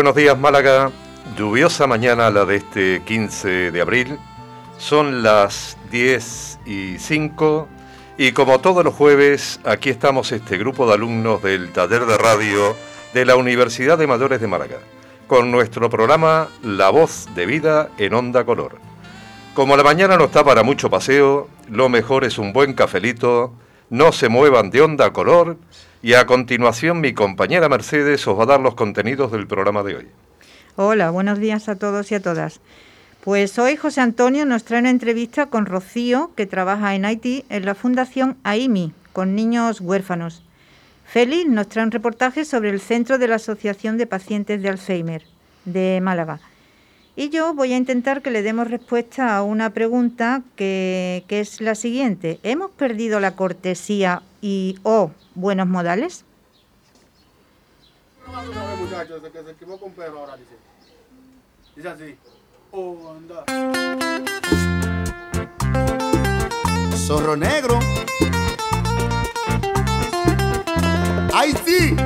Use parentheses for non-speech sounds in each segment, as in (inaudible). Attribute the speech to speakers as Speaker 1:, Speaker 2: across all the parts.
Speaker 1: Buenos días Málaga, lluviosa mañana la de este 15 de abril, son las 10 y 5 y como todos los jueves aquí estamos este grupo de alumnos del taller de radio de la Universidad de Mayores de Málaga con nuestro programa La Voz de Vida en Onda Color. Como la mañana no está para mucho paseo, lo mejor es un buen cafelito, no se muevan de Onda Color y a continuación mi compañera Mercedes os va a dar los contenidos del programa de hoy.
Speaker 2: Hola, buenos días a todos y a todas. Pues hoy José Antonio nos trae una entrevista con Rocío, que trabaja en Haití en la Fundación AIMI, con niños huérfanos. Félix nos trae un reportaje sobre el Centro de la Asociación de Pacientes de Alzheimer de Málaga. Y yo voy a intentar que le demos respuesta a una pregunta que, que es la siguiente. ¿Hemos perdido la cortesía y o buenos modales?
Speaker 3: Zorro negro. ¡Ay, sí!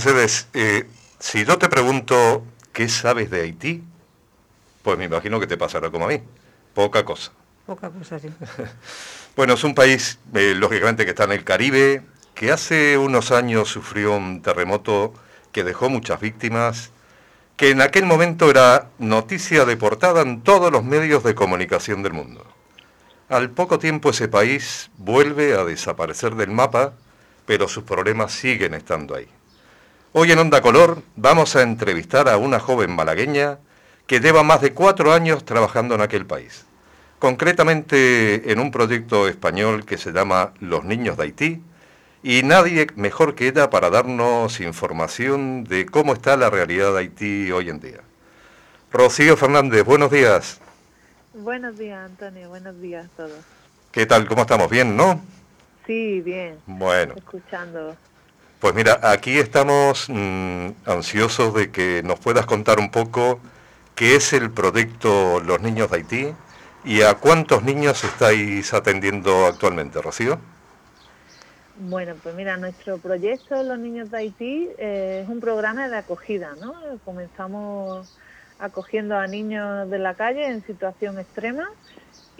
Speaker 1: Mercedes, eh, si yo te pregunto qué sabes de Haití, pues me imagino que te pasará como a mí. Poca cosa.
Speaker 2: Poca cosa, sí. (laughs)
Speaker 1: Bueno, es un país, eh, lógicamente, que está en el Caribe, que hace unos años sufrió un terremoto que dejó muchas víctimas, que en aquel momento era noticia de portada en todos los medios de comunicación del mundo. Al poco tiempo ese país vuelve a desaparecer del mapa, pero sus problemas siguen estando ahí. Hoy en Onda Color vamos a entrevistar a una joven malagueña que lleva más de cuatro años trabajando en aquel país. Concretamente en un proyecto español que se llama Los Niños de Haití, y nadie mejor que ella para darnos información de cómo está la realidad de Haití hoy en día. Rocío Fernández, buenos días.
Speaker 4: Buenos días, Antonio. Buenos días a todos.
Speaker 1: ¿Qué tal? ¿Cómo estamos? ¿Bien, no?
Speaker 4: Sí, bien.
Speaker 1: Bueno,
Speaker 4: Escuchando.
Speaker 1: Pues mira, aquí estamos mm, ansiosos de que nos puedas contar un poco qué es el proyecto Los Niños de Haití y a cuántos niños estáis atendiendo actualmente, Rocío.
Speaker 4: Bueno, pues mira, nuestro proyecto Los Niños de Haití eh, es un programa de acogida, ¿no? Comenzamos acogiendo a niños de la calle en situación extrema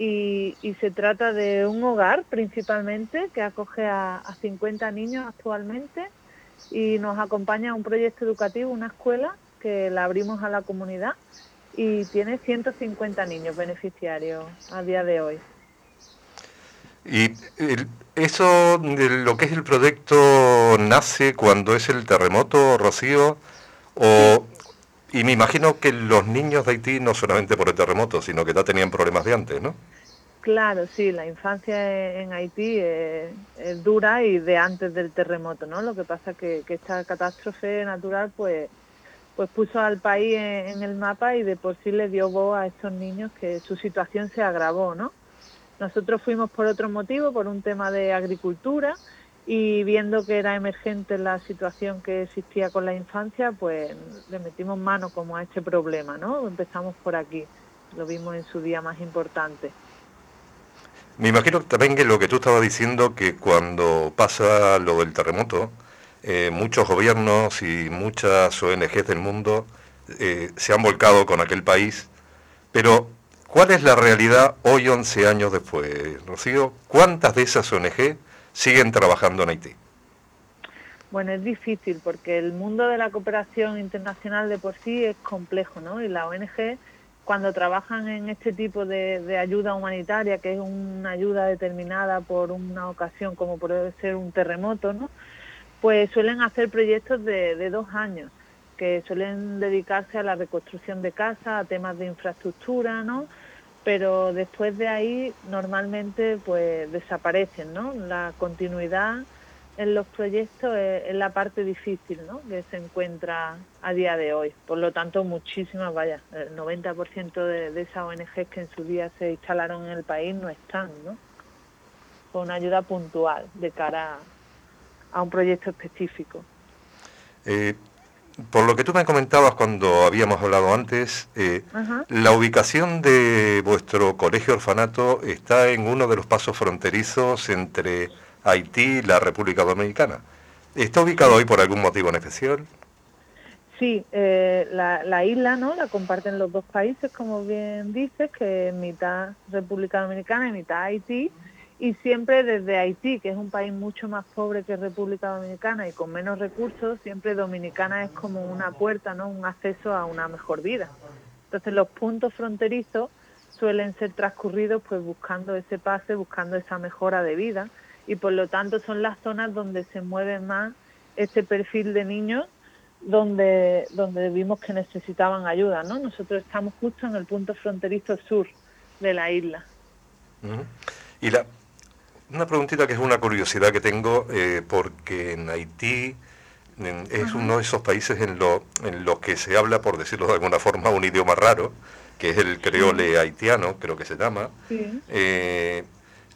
Speaker 4: y, y se trata de un hogar principalmente que acoge a, a 50 niños actualmente y nos acompaña un proyecto educativo, una escuela que la abrimos a la comunidad y tiene 150 niños beneficiarios a día de hoy.
Speaker 1: Y el- eso lo que es el proyecto nace cuando es el terremoto, Rocío, o, y me imagino que los niños de Haití no solamente por el terremoto, sino que ya tenían problemas de antes, ¿no?
Speaker 4: Claro, sí, la infancia en Haití es, es dura y de antes del terremoto, ¿no? Lo que pasa que, que esta catástrofe natural, pues, pues puso al país en el mapa y de por sí le dio voz a estos niños que su situación se agravó, ¿no? Nosotros fuimos por otro motivo, por un tema de agricultura y viendo que era emergente la situación que existía con la infancia, pues le metimos mano como a este problema, ¿no? Empezamos por aquí, lo vimos en su día más importante.
Speaker 1: Me imagino también que lo que tú estabas diciendo, que cuando pasa lo del terremoto, eh, muchos gobiernos y muchas ONGs del mundo eh, se han volcado con aquel país, pero ¿cuál es la realidad hoy 11 años después, Rocío? ¿Cuántas de esas ONG siguen trabajando en Haití?
Speaker 4: Bueno, es difícil porque el mundo de la cooperación internacional de por sí es complejo, ¿no? Y la ONG, cuando trabajan en este tipo de, ayuda humanitaria, que es una ayuda determinada por una ocasión, como puede ser un terremoto, ¿no? Pues suelen hacer proyectos de dos años, que suelen dedicarse a la reconstrucción de casas, a temas de infraestructura, ¿no? Pero después de ahí normalmente pues desaparecen, ¿no? La continuidad en los proyectos es, la parte difícil ¿no? que se encuentra a día de hoy. Por lo tanto, muchísimas, vaya, el 90% de, de esas ONGs que en su día se instalaron en el país no están, ¿no? Con una ayuda puntual de cara a, un proyecto específico.
Speaker 1: Eh, por lo que tú me comentabas cuando habíamos hablado antes, eh, la ubicación de vuestro colegio orfanato está en uno de los pasos fronterizos entre Haití y la República Dominicana. ¿Está ubicado hoy por algún motivo en especial?
Speaker 4: Sí, eh, la, isla no la comparten los dos países, como bien dices, que es mitad República Dominicana y mitad Haití, y siempre desde Haití, que es un país mucho más pobre que República Dominicana y con menos recursos, siempre Dominicana es como una puerta, no, un acceso a una mejor vida. Entonces los puntos fronterizos suelen ser transcurridos pues buscando ese pase, buscando esa mejora de vida y por lo tanto son las zonas donde se mueve más este perfil de niños donde, donde vimos que necesitaban ayuda. ¿no? Nosotros estamos justo en el punto fronterizo sur de la isla.
Speaker 1: Y la, una preguntita que es una curiosidad que tengo, eh, porque en Haití es uno de esos países en, lo, en los que se habla, por decirlo de alguna forma, un idioma raro, que es el creole haitiano, creo que se llama. Eh,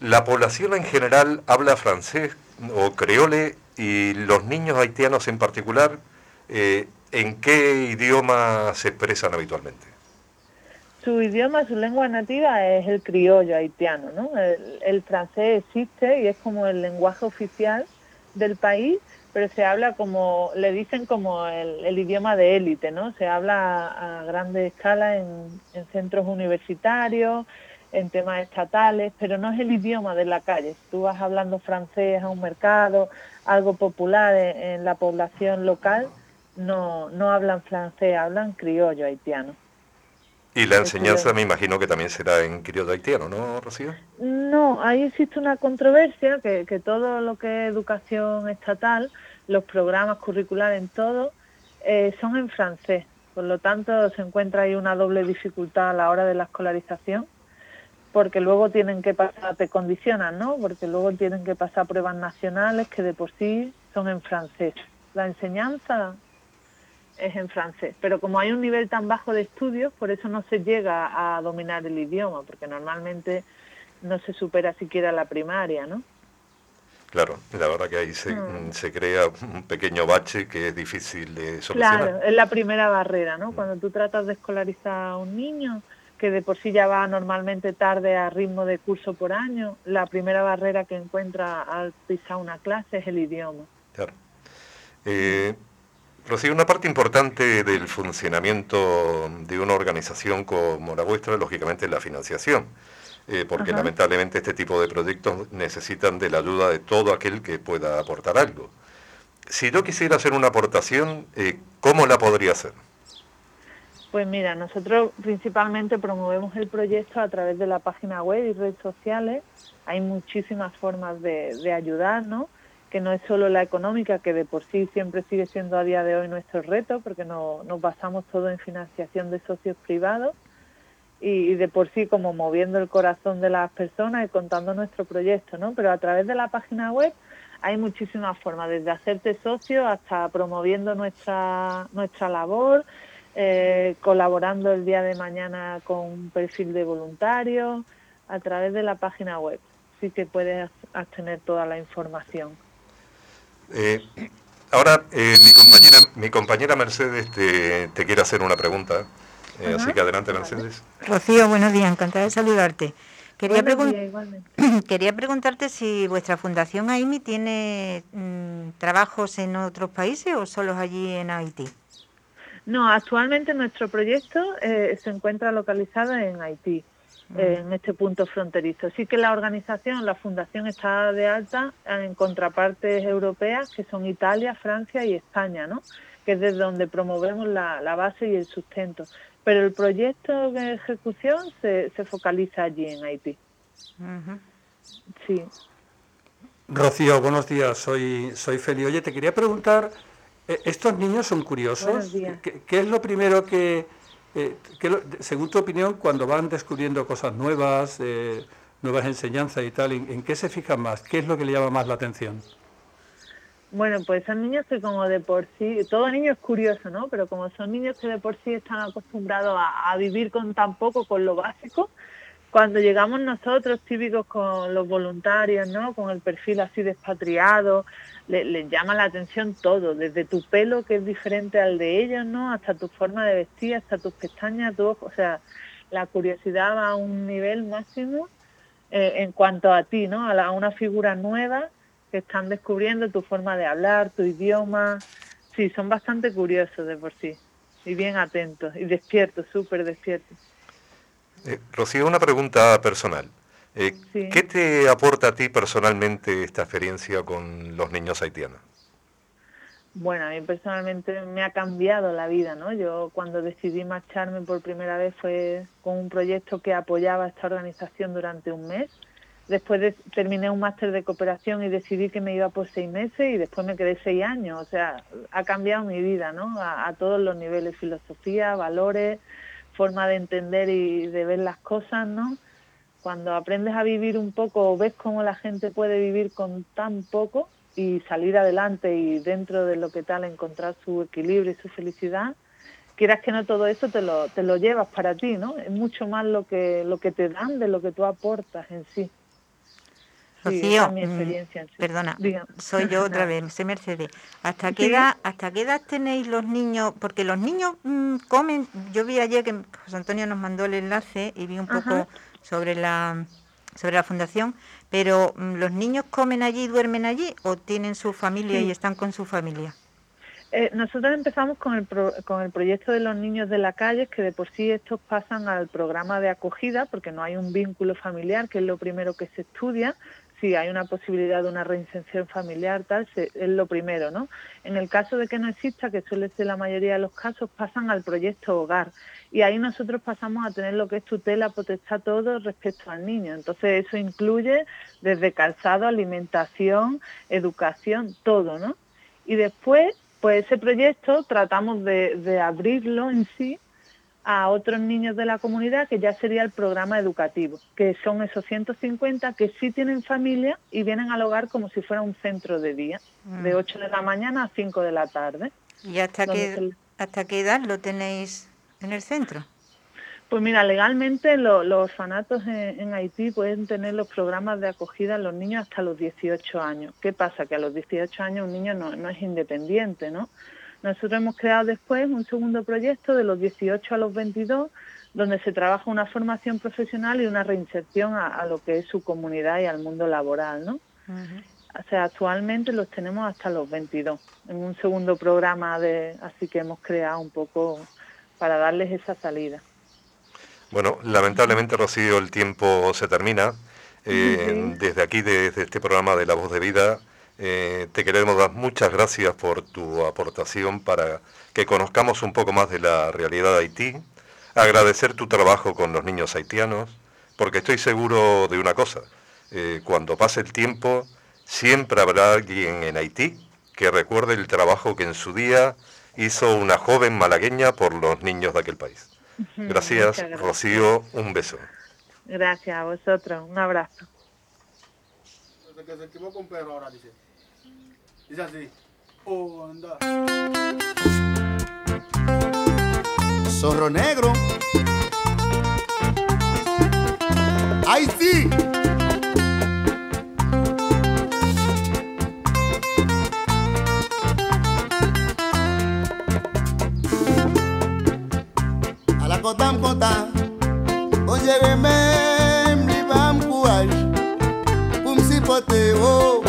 Speaker 1: la población en general habla francés o creole y los niños haitianos en particular, eh, ¿en qué idioma se expresan habitualmente?
Speaker 4: Su idioma, su lengua nativa es el criollo haitiano, ¿no? El, francés existe y es como el lenguaje oficial del país, pero se habla como, le dicen como el, idioma de élite, ¿no? Se habla a, a grande escala en, en centros universitarios, en temas estatales, pero no es el idioma de la calle. tú vas hablando francés a un mercado, algo popular en, la población local, no, no hablan francés, hablan criollo haitiano.
Speaker 1: Y la enseñanza me imagino que también será en criollo haitiano, ¿no, Rocío?
Speaker 4: No, ahí existe una controversia, que, que todo lo que es educación estatal, los programas curriculares en todo, eh, son en francés. Por lo tanto, se encuentra ahí una doble dificultad a la hora de la escolarización porque luego tienen que pasar, te condicionan, ¿no? Porque luego tienen que pasar pruebas nacionales que de por sí son en francés. La enseñanza es en francés, pero como hay un nivel tan bajo de estudios, por eso no se llega a dominar el idioma, porque normalmente no se supera siquiera la primaria, ¿no?
Speaker 1: Claro, la verdad que ahí se, mm. se, crea un pequeño bache que es difícil de solucionar.
Speaker 4: Claro, es la primera barrera, ¿no? Mm. Cuando tú tratas de escolarizar a un niño, que de por sí ya va normalmente tarde a ritmo de curso por año, la primera barrera que encuentra al pisar una clase es el idioma.
Speaker 1: Claro. Eh, Rocío, una parte importante del funcionamiento de una organización como la vuestra, lógicamente, es la financiación, eh, porque lamentablemente este tipo de proyectos necesitan de la ayuda de todo aquel que pueda aportar algo. Si yo quisiera hacer una aportación, eh, ¿cómo la podría hacer?
Speaker 4: Pues mira, nosotros principalmente promovemos el proyecto a través de la página web y redes sociales. Hay muchísimas formas de, de ayudar, ¿no? Que no es solo la económica, que de por sí siempre sigue siendo a día de hoy nuestro reto, porque no, nos basamos todo en financiación de socios privados y, de por sí como moviendo el corazón de las personas y contando nuestro proyecto, ¿no? Pero a través de la página web hay muchísimas formas, desde hacerte socio hasta promoviendo nuestra, nuestra labor, eh, colaborando el día de mañana con un perfil de voluntario a través de la página web. Sí que puedes obtener toda la información.
Speaker 1: Eh, ahora, eh, mi, compañera, mi compañera Mercedes te, te quiere hacer una pregunta. así que adelante, Mercedes.
Speaker 2: Rocío, buenos días, encantada de saludarte. Quería, (clears throat) quería preguntarte si vuestra fundación AIMI tiene mm, trabajos en otros países o solo allí en Haití.
Speaker 4: No, actualmente nuestro proyecto eh, se encuentra localizado en Haití, en este punto fronterizo. Sí que la organización, la fundación está de alta en contrapartes europeas que son Italia, Francia y España, ¿no? que es desde donde promovemos la, base y el sustento. Pero el proyecto de ejecución se, se focaliza allí en Haití. Sí.
Speaker 5: Rocío, buenos días. Soy, soy Feli. Oye, te quería preguntar eh, ¿Estos niños son curiosos? ¿Qué, es lo primero que, eh, según tu opinión, cuando van descubriendo cosas nuevas, eh, nuevas enseñanzas y tal, ¿en, qué se fijan más? ¿Qué es lo que le llama más la atención?
Speaker 4: Bueno, pues son niños que como de por sí, todo niño es curioso, ¿no? Pero como son niños que de por sí están acostumbrados a, vivir con tan poco, con lo básico, cuando llegamos nosotros, típicos con los voluntarios, ¿no? Con el perfil así despatriado, les, llama la atención todo, desde tu pelo, que es diferente al de ellos, ¿no? Hasta tu forma de vestir, hasta tus pestañas, todo, o sea, la curiosidad va a un nivel máximo eh, en cuanto a ti, ¿no? A, a una figura nueva que están descubriendo tu forma de hablar, tu idioma. Sí, son bastante curiosos de por sí y bien atentos y despiertos, súper despiertos.
Speaker 1: Eh, Rocío, una pregunta personal. Eh, ¿Qué te aporta a ti personalmente esta experiencia con los niños haitianos?
Speaker 4: Bueno, a mí personalmente me ha cambiado la vida, ¿no? Yo cuando decidí marcharme por primera vez fue con un proyecto que apoyaba a esta organización durante un mes Después terminé un máster de cooperación y decidí que me iba por seis meses y después me quedé seis años. O sea, ha cambiado mi vida, ¿no? A, todos los niveles, filosofía, valores, forma de entender y de ver las cosas, ¿no? Cuando aprendes a vivir un poco, ves cómo la gente puede vivir con tan poco y salir adelante y dentro de lo que tal encontrar su equilibrio y su felicidad, quieras que no todo eso te lo, te lo llevas para ti, ¿no? Es mucho más lo que, lo que te dan de lo que tú aportas en sí.
Speaker 2: Rocío, mm, perdona, soy yo otra (laughs) vez, soy Mercedes. ¿Hasta qué, edad, ¿Hasta qué edad tenéis los niños? Porque los niños mm, comen, yo vi ayer que José Antonio nos mandó el enlace y vi un poco sobre la sobre la fundación, pero mm, ¿los niños comen allí, duermen allí o tienen su familia y están con su familia?
Speaker 4: Eh, nosotros empezamos con el, con el proyecto de los niños de la calle, que de por sí estos pasan al programa de acogida, porque no hay un vínculo familiar, que es lo primero que se estudia, si hay una posibilidad de una reinserción familiar, tal, es lo primero, ¿no? En el caso de que no exista, que suele ser la mayoría de los casos, pasan al proyecto hogar y ahí nosotros pasamos a tener lo que es tutela, potestad, todo respecto al niño. Entonces eso incluye desde calzado, alimentación, educación, todo, ¿no? Y después, pues ese proyecto tratamos de, de abrirlo en sí a otros niños de la comunidad, que ya sería el programa educativo, que son esos 150 que sí tienen familia y vienen al hogar como si fuera un centro de día, de 8 mm. de la mañana a 5 de la tarde.
Speaker 2: ¿Y hasta qué, hasta qué edad lo tenéis en el centro?
Speaker 4: Pues mira, legalmente los orfanatos en, Haití pueden tener los programas de acogida a los niños hasta los 18 años. ¿Qué pasa? Que a los 18 años un niño no, no es independiente, ¿no? Nosotros hemos creado después un segundo proyecto de los 18 a los 22, donde se trabaja una formación profesional y una reinserción a, lo que es su comunidad y al mundo laboral, ¿no? O sea, actualmente los tenemos hasta los 22, en un segundo programa de, así que hemos creado un poco para darles esa salida.
Speaker 1: Bueno, lamentablemente, Rocío, el tiempo se termina. Eh, desde aquí, desde este programa de La Voz de Vida, eh, te queremos dar muchas gracias por tu aportación para que conozcamos un poco más de la realidad de Haití, agradecer tu trabajo con los niños haitianos, porque estoy seguro de una cosa, eh, cuando pase el tiempo siempre habrá alguien en Haití que recuerde el trabajo que en su día hizo una joven malagueña por los niños de aquel país. Gracias, Rocío, un beso.
Speaker 4: Gracias a vosotros, un abrazo. Dice así. Oh, anda.
Speaker 3: Zorro negro. ¡Ay, sí! A la cotam cotam, oye, me mi bam si poteo.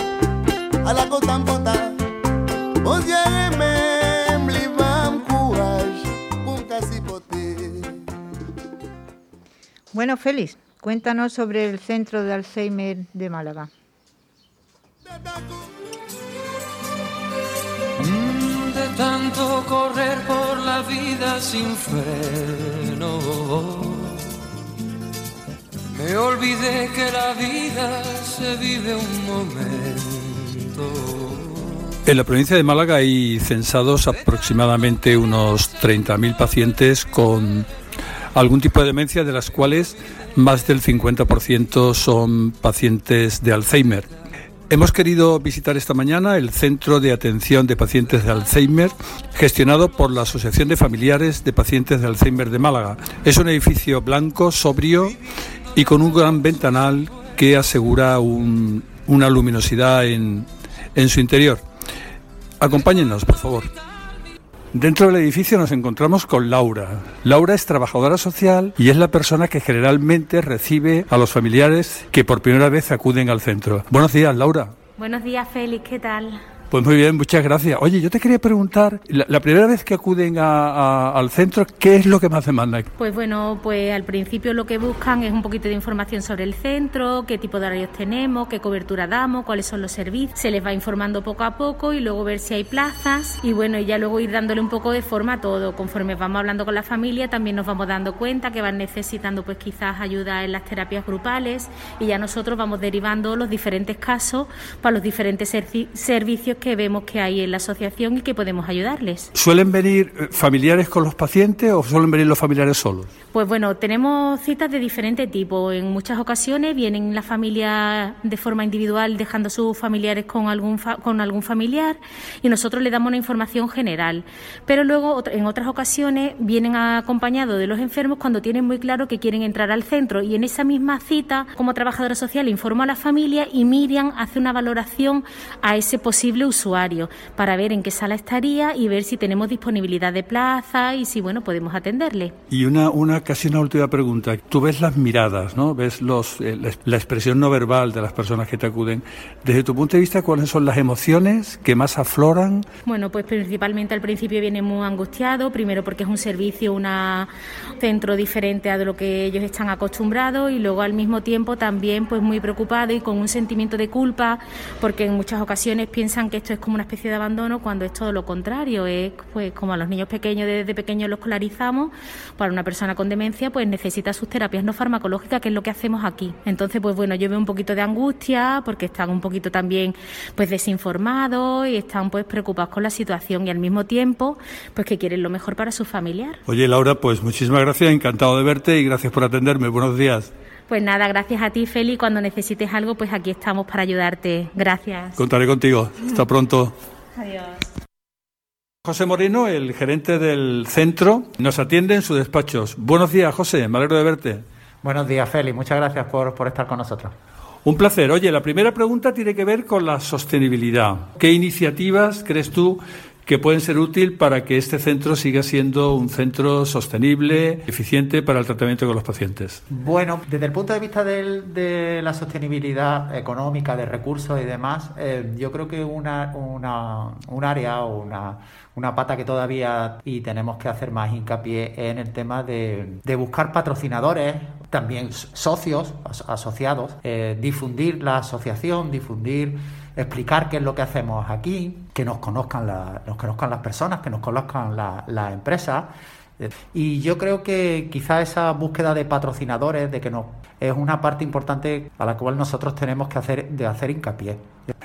Speaker 2: Bueno, Félix, cuéntanos sobre el Centro de Alzheimer de Málaga.
Speaker 6: De tanto correr por la vida sin freno, me olvidé que la vida se vive un momento.
Speaker 5: En la provincia de Málaga hay censados aproximadamente unos 30.000 pacientes con algún tipo de demencia, de las cuales más del 50% son pacientes de Alzheimer. Hemos querido visitar esta mañana el Centro de Atención de Pacientes de Alzheimer, gestionado por la Asociación de Familiares de Pacientes de Alzheimer de Málaga. Es un edificio blanco, sobrio y con un gran ventanal que asegura una luminosidad en, en su interior. Acompáñenos, por favor. Dentro del edificio nos encontramos con Laura. Laura es trabajadora social y es la persona que generalmente recibe a los familiares que por primera vez acuden al centro. Buenos días, Laura.
Speaker 7: Buenos días, Félix. ¿Qué tal?
Speaker 5: Pues muy bien, muchas gracias. Oye, yo te quería preguntar, la, primera vez que acuden al centro, ¿qué es lo que más demandan?
Speaker 7: Pues bueno, pues al principio lo que buscan es un poquito de información sobre el centro, qué tipo de horarios tenemos, qué cobertura damos, cuáles son los servicios. Se les va informando poco a poco y luego ver si hay plazas y bueno, y ya luego ir dándole un poco de forma a todo. Conforme vamos hablando con la familia, también nos vamos dando cuenta que van necesitando pues quizás ayuda en las terapias grupales y ya nosotros vamos derivando los diferentes casos para los diferentes servicios que vemos que hay en la asociación y que podemos ayudarles.
Speaker 5: ¿Suelen venir eh, familiares con los pacientes o suelen venir los familiares solos?
Speaker 7: Pues bueno, tenemos citas de diferente tipo. En muchas ocasiones vienen las familias de forma individual dejando a sus familiares con algún, con algún familiar y nosotros le damos una información general. Pero luego en otras ocasiones vienen acompañados de los enfermos cuando tienen muy claro que quieren entrar al centro y en esa misma cita como trabajadora social informo a la familia y Miriam hace una valoración a ese posible usuario para ver en qué sala estaría y ver si tenemos disponibilidad de plaza y si bueno podemos atenderle.
Speaker 5: Y una, una casi una última pregunta. Tú ves las miradas, ¿no? Ves los, eh, la expresión no verbal de las personas que te acuden. Desde tu punto de vista, ¿cuáles son las emociones que más afloran?
Speaker 7: Bueno, pues principalmente al principio viene muy angustiado, primero porque es un servicio, un centro diferente a lo que ellos están acostumbrados y luego al mismo tiempo también pues muy preocupado y con un sentimiento de culpa porque en muchas ocasiones piensan que esto es como una especie de abandono cuando es todo lo contrario, es pues como a los niños pequeños desde pequeños los escolarizamos, para una persona con demencia pues necesita sus terapias no farmacológicas, que es lo que hacemos aquí. Entonces, pues bueno, yo veo un poquito de angustia porque están un poquito también pues desinformados y están pues preocupados con la situación y al mismo tiempo pues que quieren lo mejor para su familiar.
Speaker 5: Oye, Laura, pues muchísimas gracias, encantado de verte y gracias por atenderme. Buenos días.
Speaker 7: Pues nada, gracias a ti, Feli. Cuando necesites algo, pues aquí estamos para ayudarte. Gracias.
Speaker 5: Contaré contigo. Hasta pronto. Adiós. José Moreno, el gerente del centro, nos atiende en sus despachos. Buenos días, José. Me alegro de verte.
Speaker 8: Buenos días, Feli. Muchas gracias por, por estar con nosotros.
Speaker 5: Un placer. Oye, la primera pregunta tiene que ver con la sostenibilidad. ¿Qué iniciativas crees tú que pueden ser útiles para que este centro siga siendo un centro sostenible, eficiente para el tratamiento con los pacientes?
Speaker 8: Bueno, desde el punto de vista de la sostenibilidad económica, de recursos y demás, eh, yo creo que una, un área o una, una pata que todavía y tenemos que hacer más hincapié en el tema de, buscar patrocinadores, también socios, asociados, eh, difundir la asociación, difundir explicar qué es lo que hacemos aquí, que nos conozcan, nos conozcan las personas, que nos conozcan las empresas. Y yo creo que quizá esa búsqueda de patrocinadores, de que nos es una parte importante a la cual nosotros tenemos que hacer, de hacer hincapié.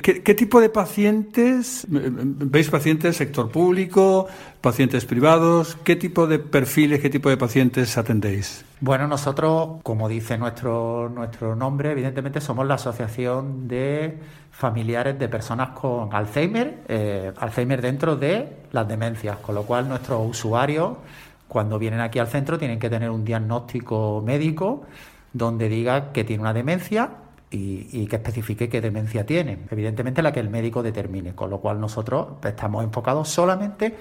Speaker 5: ¿Qué, tipo de pacientes? ¿Veis pacientes sector público, pacientes privados? ¿Qué tipo de perfiles, qué tipo de pacientes atendéis?
Speaker 8: Bueno, nosotros, como dice nuestro, nuestro nombre, evidentemente somos la Asociación de Familiares de Personas con Alzheimer, eh, Alzheimer dentro de las demencias, con lo cual nuestros usuarios, cuando vienen aquí al centro, tienen que tener un diagnóstico médico donde diga que tiene una demencia y, que especifique qué demencia tiene. Evidentemente la que el médico determine, con lo cual nosotros estamos enfocados solamente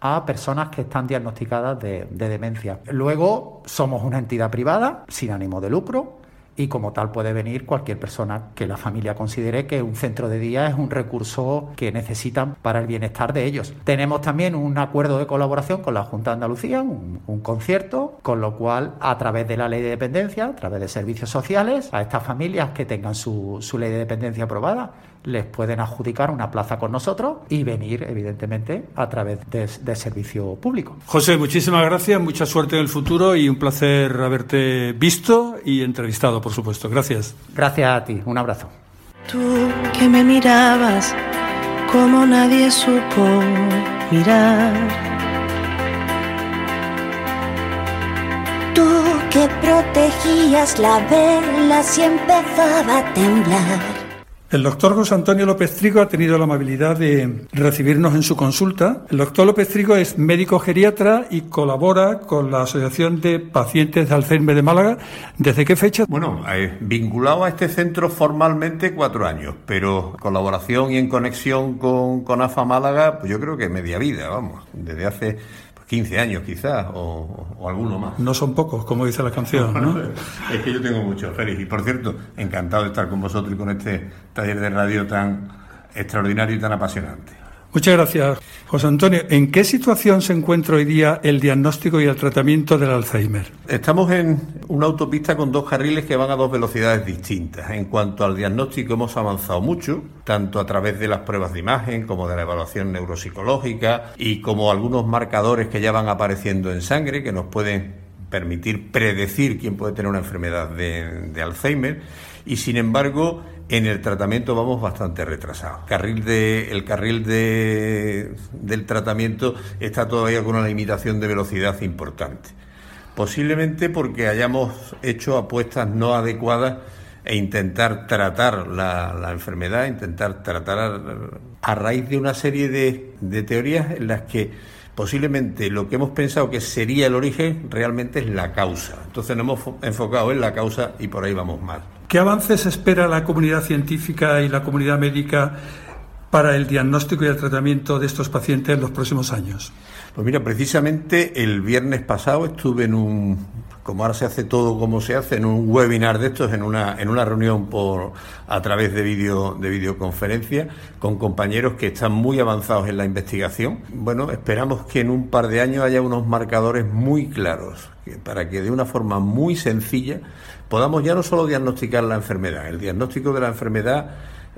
Speaker 8: a personas que están diagnosticadas de demencia. Luego somos una entidad privada sin ánimo de lucro y como tal puede venir cualquier persona que la familia considere que un centro de día es un recurso que necesitan para el bienestar de ellos. Tenemos también un acuerdo de colaboración con la Junta de Andalucía, un, concierto, con lo cual a través de la ley de dependencia, a través de servicios sociales, a estas familias que tengan su, su ley de dependencia aprobada, les pueden adjudicar una plaza con nosotros y venir, evidentemente, a través de, servicio público.
Speaker 5: José, muchísimas gracias, mucha suerte en el futuro y un placer haberte visto y entrevistado, por supuesto. Gracias.
Speaker 8: Gracias a ti, un abrazo.
Speaker 9: Tú que me mirabas como nadie supo mirar.
Speaker 10: Tú que protegías la vela si empezaba a temblar.
Speaker 5: El doctor José Antonio López Trigo ha tenido la amabilidad de recibirnos en su consulta. El doctor López Trigo es médico geriatra y colabora con la Asociación de Pacientes de Alzheimer de Málaga. ¿Desde qué fecha?
Speaker 10: Bueno, eh, vinculado a este centro formalmente cuatro años, pero colaboración y en conexión con, con AFA Málaga, pues yo creo que media vida, vamos, desde hace 15 años quizás, o, alguno más.
Speaker 5: No son pocos, como dice la canción, ¿no? (laughs)
Speaker 10: es que yo tengo muchos, Félix. Y por cierto, encantado de estar con vosotros y con este taller de radio tan extraordinario y tan apasionante.
Speaker 5: Muchas gracias, José Antonio. ¿En qué situación se encuentra hoy día el diagnóstico y el tratamiento del Alzheimer?
Speaker 10: Estamos en una autopista con dos carriles que van a dos velocidades distintas. En cuanto al diagnóstico hemos avanzado mucho, tanto a través de las pruebas de imagen como de la evaluación neuropsicológica y como algunos marcadores que ya van apareciendo en sangre que nos pueden permitir predecir quién puede tener una enfermedad de, de Alzheimer. Y sin embargo, en el tratamiento vamos bastante retrasados. Carril de, el carril de, del tratamiento está todavía con una limitación de velocidad importante. Posiblemente porque hayamos hecho apuestas no adecuadas e intentar tratar la, enfermedad, intentar tratar a, raíz de una serie de, de teorías en las que posiblemente lo que hemos pensado que sería el origen realmente es la causa. Entonces nos hemos enfocado en la causa y por ahí vamos mal.
Speaker 5: ¿Qué avances espera la comunidad científica y la comunidad médica para el diagnóstico y el tratamiento de estos pacientes en los próximos años?
Speaker 10: Pues mira, precisamente el viernes pasado estuve en un, como ahora se hace todo como se hace, en un webinar de estos, en una, en una reunión por, a través de, video, de videoconferencia con compañeros que están muy avanzados en la investigación. Bueno, esperamos que en un par de años haya unos marcadores muy claros para que de una forma muy sencilla podamos ya no solo diagnosticar la enfermedad, el diagnóstico de la enfermedad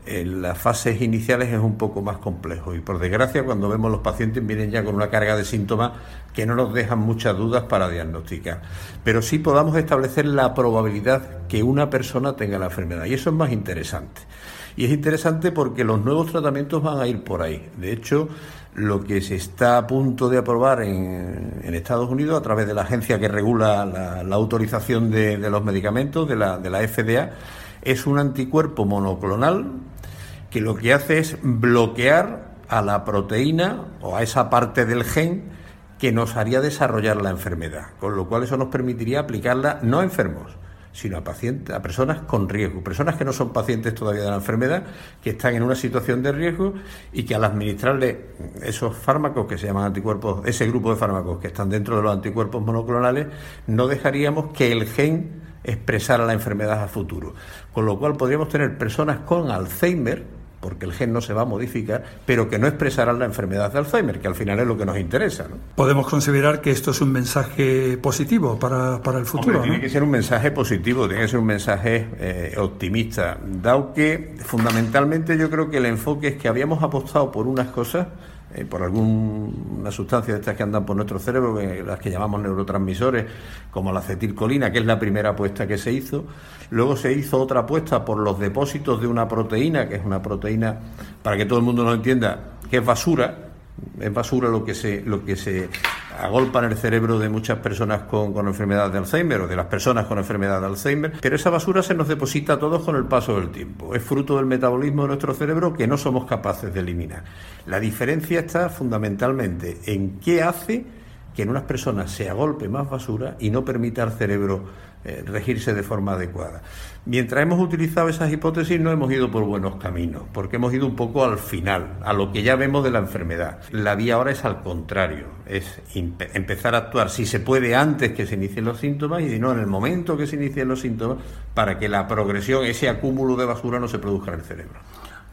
Speaker 10: en las fases iniciales es un poco más complejo y por desgracia cuando vemos los pacientes vienen ya con una carga de síntomas que no nos dejan muchas dudas para diagnosticar. Pero sí podamos establecer la probabilidad que una persona tenga la enfermedad y eso es más interesante. Y es interesante porque los nuevos tratamientos van a ir por ahí. De hecho, lo que se está a punto de aprobar en, Estados Unidos a través de la agencia que regula la, autorización de, los medicamentos, de la, de la FDA, es un anticuerpo monoclonal que lo que hace es bloquear a la proteína o a esa parte del gen que nos haría desarrollar la enfermedad, con lo cual eso nos permitiría aplicarla no a enfermos, sino a pacientes, a personas con riesgo, personas que no son pacientes todavía de la enfermedad, que están en una situación de riesgo y que al administrarle esos fármacos que se llaman anticuerpos, ese grupo de fármacos que están dentro de los anticuerpos monoclonales, no dejaríamos que el gen expresara la enfermedad a futuro. Con lo cual podríamos tener personas con Alzheimer, porque el gen no se va a modificar, pero que no expresarán la enfermedad de Alzheimer, que al final es lo que nos interesa.
Speaker 5: Podemos considerar que esto es un mensaje positivo para, el futuro.
Speaker 10: Tiene que ser un mensaje positivo, tiene que ser un mensaje eh, optimista, dado que fundamentalmente yo creo que el enfoque es que habíamos apostado por unas cosas eh, por alguna sustancia de estas que andan por nuestro cerebro, las que llamamos neurotransmisores, como la acetilcolina, que es la primera apuesta que se hizo. Luego se hizo otra apuesta por los depósitos de una proteína, que es una proteína, para que todo el mundo lo entienda, que es basura, es basura lo que se, lo que se agolpa en el cerebro de muchas personas con, con enfermedad de Alzheimer o de las personas con enfermedad de Alzheimer, pero esa basura se nos deposita a todos con el paso del tiempo. Es fruto del metabolismo de nuestro cerebro que no somos capaces de eliminar. La diferencia está fundamentalmente en qué hace que en unas personas se agolpe más basura y no permita al cerebro eh, regirse de forma adecuada. Mientras hemos utilizado esas hipótesis no hemos ido por buenos caminos, porque hemos ido un poco al final, a lo que ya vemos de la enfermedad. La vía ahora es al contrario, es empezar a actuar si se puede antes que se inicien los síntomas y si no en el momento que se inicien los síntomas para que la progresión, ese acúmulo de basura no se produzca en el cerebro.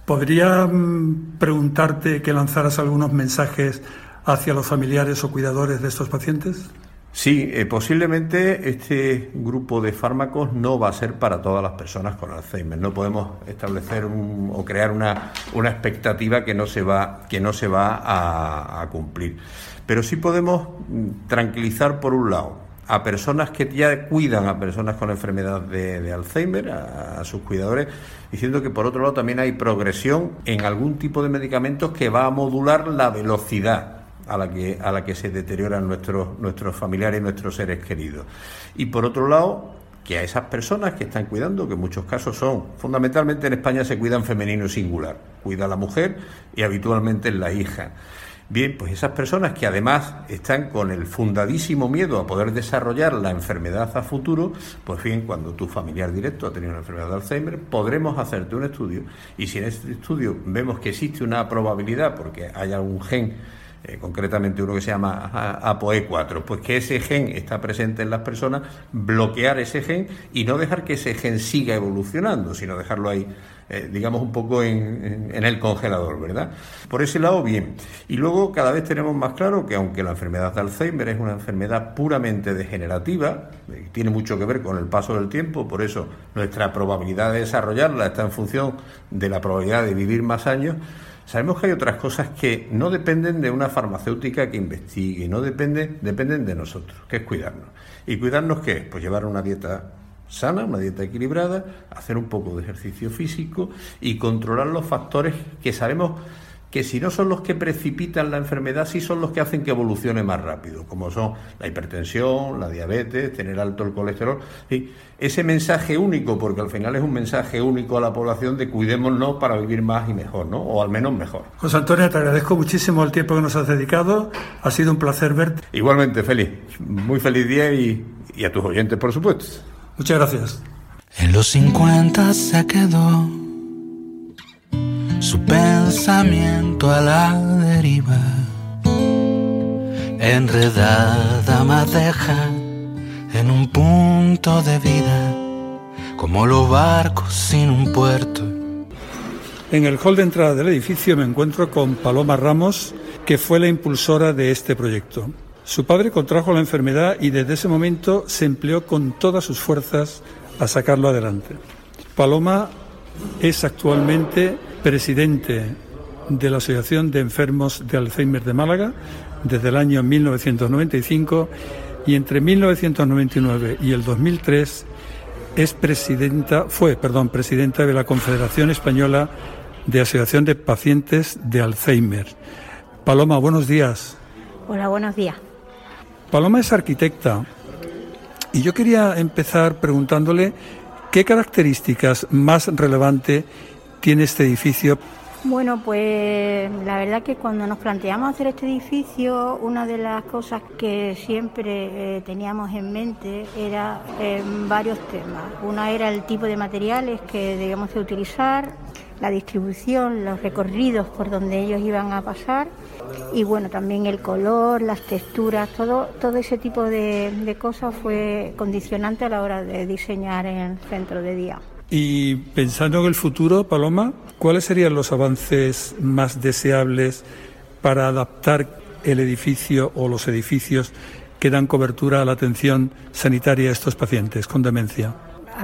Speaker 5: ¿Podría mm, preguntarte que lanzaras algunos mensajes hacia los familiares o cuidadores de estos pacientes?
Speaker 10: Sí, eh, posiblemente este grupo de fármacos no va a ser para todas las personas con Alzheimer. No podemos establecer o crear una, expectativa que no se va, que no se va a, cumplir. Pero sí podemos mm, tranquilizar, por un lado, a personas que ya cuidan a personas con enfermedad de, Alzheimer, a, sus cuidadores, diciendo que por otro lado también hay progresión en algún tipo de medicamentos que va a modular la velocidad a la que, a la que se deterioran nuestros, nuestros familiares y nuestros seres queridos. Y por otro lado, que a esas personas que están cuidando, que en muchos casos son, fundamentalmente en España se cuidan femenino singular, cuida la mujer y habitualmente la hija. Bien, pues esas personas que además están con el fundadísimo miedo a poder desarrollar la enfermedad a futuro, pues bien, cuando tu familiar directo ha tenido una enfermedad de Alzheimer, podremos hacerte un estudio y si en este estudio vemos que existe una probabilidad porque hay algún gen eh, concretamente uno que se llama ApoE4, pues que ese gen está presente en las personas, bloquear ese gen y no dejar que ese gen siga evolucionando, sino dejarlo ahí, eh, digamos, un poco en, el congelador, ¿verdad? Por ese lado, bien. Y luego cada vez tenemos más claro que aunque la enfermedad de Alzheimer es una enfermedad puramente degenerativa, eh, tiene mucho que ver con el paso del tiempo, por eso nuestra probabilidad de desarrollarla está en función de la probabilidad de vivir más años, Sabemos que hay otras cosas que no dependen de una farmacéutica que investigue, no dependen, dependen de nosotros, que es cuidarnos. ¿Y cuidarnos qué es? Pues llevar una dieta sana, una dieta equilibrada, hacer un poco de ejercicio físico y controlar los factores que sabemos que si no son los que precipitan la enfermedad, sí son los que hacen que evolucione más rápido, como son la hipertensión, la diabetes, tener alto el colesterol. ese mensaje único, porque al final es un mensaje único a la población de cuidémonos para vivir más y mejor, ¿no? O al menos mejor.
Speaker 5: José Antonio, te agradezco muchísimo el tiempo que nos has dedicado. Ha sido un placer verte.
Speaker 10: Igualmente, feliz. Muy feliz día y, y a tus oyentes, por supuesto.
Speaker 5: Muchas gracias.
Speaker 6: En los 50 se quedó su pensamiento a la deriva, enredada madeja en un punto de vida, como los barcos sin un puerto.
Speaker 5: En el hall de entrada del edificio me encuentro con Paloma Ramos, que fue la impulsora de este proyecto. Su padre contrajo la enfermedad y desde ese momento se empleó con todas sus fuerzas a sacarlo adelante. Paloma es actualmente presidente de la Asociación de Enfermos de Alzheimer de Málaga desde el año 1995 y entre 1999 y el 2003 es presidenta, fue, perdón, presidenta de la Confederación Española de Asociación de Pacientes de Alzheimer. Paloma, buenos días.
Speaker 11: Hola, buenos días.
Speaker 5: Paloma es arquitecta y yo quería empezar preguntándole qué características más relevantes tiene este edificio?
Speaker 11: Bueno, pues la verdad que cuando nos planteamos hacer este edificio, una de las cosas que siempre eh, teníamos en mente era eh, varios temas. Una era el tipo de materiales que debíamos de utilizar, la distribución, los recorridos por donde ellos iban a pasar y bueno, también el color, las texturas, todo, todo ese tipo de, de cosas fue condicionante a la hora de diseñar el centro de día.
Speaker 5: Y pensando en el futuro, Paloma, ¿cuáles serían los avances más deseables para adaptar el edificio o los edificios que dan cobertura a la atención sanitaria a estos pacientes con demencia?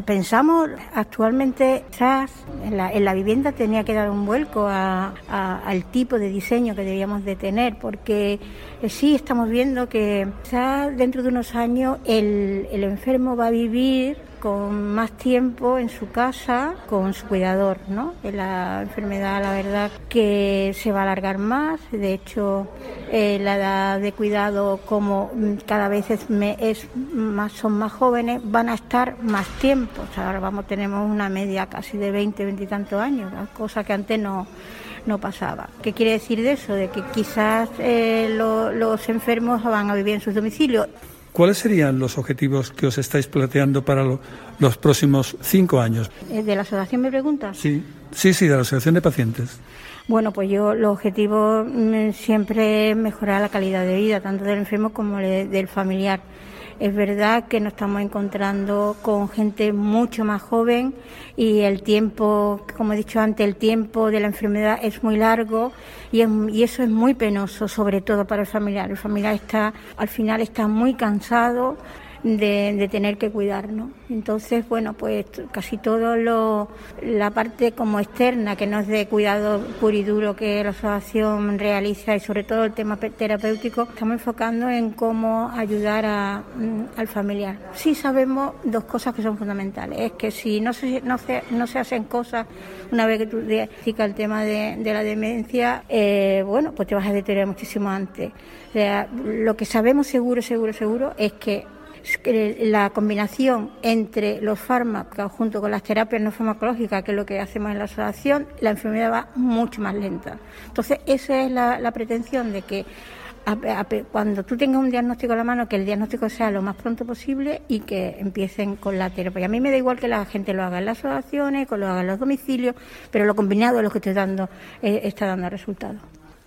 Speaker 11: Pensamos actualmente quizás en la, en la vivienda tenía que dar un vuelco al tipo de diseño que debíamos de tener, porque eh, sí estamos viendo que quizás dentro de unos años el, el enfermo va a vivir con más tiempo en su casa con su cuidador, ¿no? La enfermedad, la verdad, que se va a alargar más. De hecho, eh, la edad de cuidado, como cada vez es, es, más, son más jóvenes, van a estar más tiempo. ahora vamos, tenemos una media casi de 20, 20 y tantos años, cosa que antes no no pasaba. ¿Qué quiere decir de eso? De que quizás eh, los enfermos van a vivir en sus domicilios
Speaker 5: ¿Cuáles serían los objetivos que os estáis planteando para los próximos cinco años?
Speaker 11: Eh, ¿De la asociación me preguntas?
Speaker 5: Sí, sí, sí, de la asociación de pacientes.
Speaker 11: Bueno, pues yo los objetivos mm, siempre es mejorar la calidad de vida, tanto del enfermo como del familiar. Es verdad que nos estamos encontrando con gente mucho más joven y el tiempo, como he dicho antes, el tiempo de la enfermedad es muy largo y, eso es muy penoso, sobre todo para el familiar. El familiar está, al final está muy cansado de, tener que cuidarnos. Entonces, bueno, pues casi todo lo, la parte como externa, que no es de cuidado puro y duro que la asociación realiza y sobre todo el tema terapéutico, estamos enfocando en cómo ayudar a, mm, al familiar. Sí sabemos dos cosas que son fundamentales, es que si no se, no se, no se hacen cosas una vez que tú diagnosticas el tema de, la demencia, eh, bueno, pues te vas a deteriorar muchísimo antes. O sea, lo que sabemos seguro, seguro, seguro es que la combinación entre los fármacos junto con las terapias no farmacológicas, que es lo que hacemos en la asociación, la enfermedad va mucho más lenta. Entonces, esa es la, pretensión de que cuando tú tengas un diagnóstico en la mano, que el diagnóstico sea lo más pronto posible y que empiecen con la terapia. A mí me da igual que la gente lo haga en las asociaciones, que lo haga en los domicilios, pero lo combinado es lo que estoy dando, eh, está dando resultados.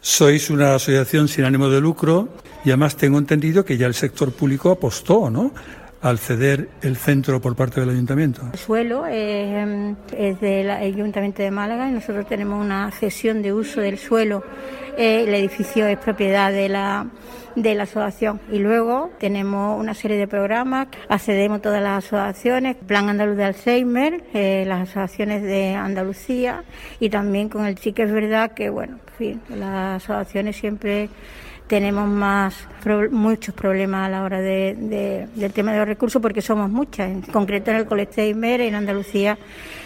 Speaker 5: Sois una asociación sin ánimo de lucro y además tengo entendido que ya el sector público apostó, ¿no? al ceder el centro por parte del ayuntamiento?
Speaker 11: El suelo es del ayuntamiento de Málaga y nosotros tenemos una cesión de uso del suelo. Eh, el edificio es propiedad de la de la asociación. Y luego tenemos una serie de programas, accedemos todas las asociaciones, Plan Andaluz de Alzheimer, eh, las asociaciones de Andalucía y también con el sí que es verdad que, bueno, en fin, las asociaciones siempre tenemos más muchos problemas a la hora de, del tema de los recursos porque somos muchas. En concreto en el Colesteimer, en Andalucía,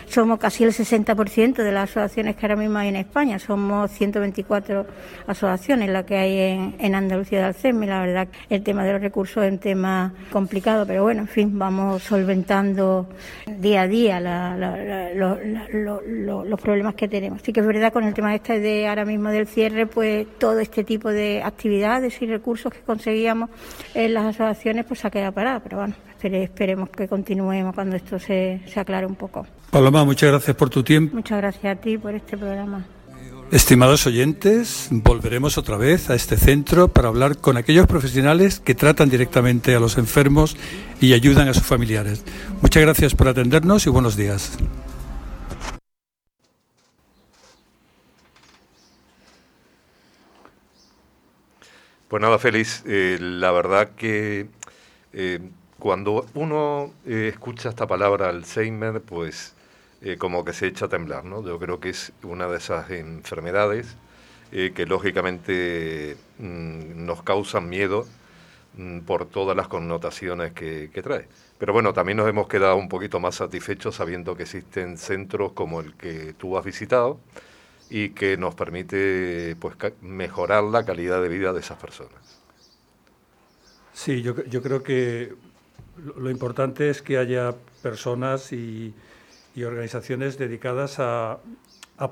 Speaker 11: somos casi el 60% de las asociaciones que ahora mismo hay en España. Somos 124 asociaciones las que hay en, en Andalucía de Alzheimer. La verdad, el tema de los recursos es un tema complicado, pero bueno, en fin, vamos solventando día a día los problemas que tenemos. Sí que es verdad con el tema este de ahora mismo del cierre, pues todo este tipo de actividades y recursos que conseguíamos en las asociaciones, pues se ha quedado parada, pero bueno, esperemos que continuemos cuando esto se, se aclare un poco.
Speaker 5: Paloma, muchas gracias por tu tiempo.
Speaker 11: Muchas gracias a ti por este programa.
Speaker 5: Estimados oyentes, volveremos otra vez a este centro para hablar con aquellos profesionales que tratan directamente a los enfermos y ayudan a sus familiares. Muchas gracias por atendernos y buenos días.
Speaker 1: Pues nada, Félix, eh, la verdad que eh, cuando uno eh, escucha esta palabra Alzheimer, pues como que se echa a temblar, ¿no? Yo creo que es una de esas enfermedades que lógicamente mm, nos causan miedo mm, por todas las connotaciones que, trae. Pero bueno, también nos hemos quedado un poquito más satisfechos sabiendo que existen centros como el que tú has visitado y que nos permite pues, mejorar la calidad de vida de esas personas.
Speaker 5: Sí, yo, yo creo que lo importante es que haya personas y, organizaciones dedicadas a,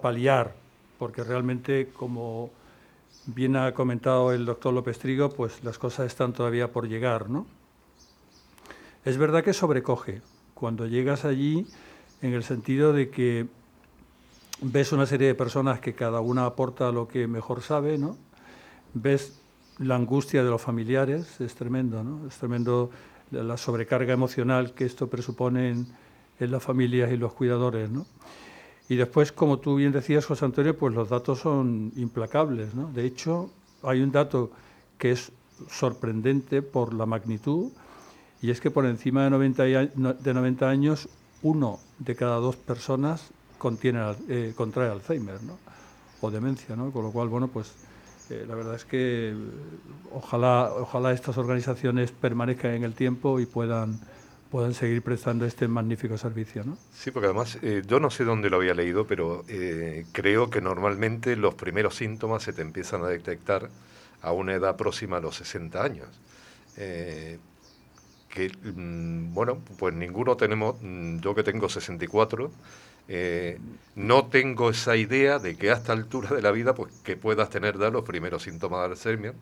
Speaker 5: paliar, porque realmente, como bien ha comentado el doctor López Trigo, pues las cosas están todavía por llegar, ¿no? Es verdad que sobrecoge cuando llegas allí en el sentido de que ves una serie de personas que cada una aporta lo que mejor sabe, ¿no? Ves la angustia de los familiares, es tremendo, ¿no? Es tremendo la sobrecarga emocional que esto presupone en, las familias y los cuidadores. ¿no? Y después, como tú bien decías, José Antonio, pues los datos son implacables. ¿no? De hecho, hay un dato que es sorprendente por la magnitud, y es que por encima de 90, de 90 años, uno de cada dos personas contiene, eh, contrae Alzheimer ¿no? o demencia, ¿no? con lo cual, bueno, pues eh, la verdad es que eh, ojalá, ojalá estas organizaciones permanezcan en el tiempo y puedan, puedan seguir prestando este magnífico servicio. ¿no?
Speaker 1: Sí, porque además eh, yo no sé dónde lo había leído, pero creo que normalmente los primeros síntomas se te empiezan a detectar a una edad próxima a los 60 años. que, mm, bueno, pues ninguno tenemos, mm, yo que tengo 64, eh, no tengo esa idea de que a esta altura de la vida pues, que puedas tener ya los primeros síntomas de Alzheimer,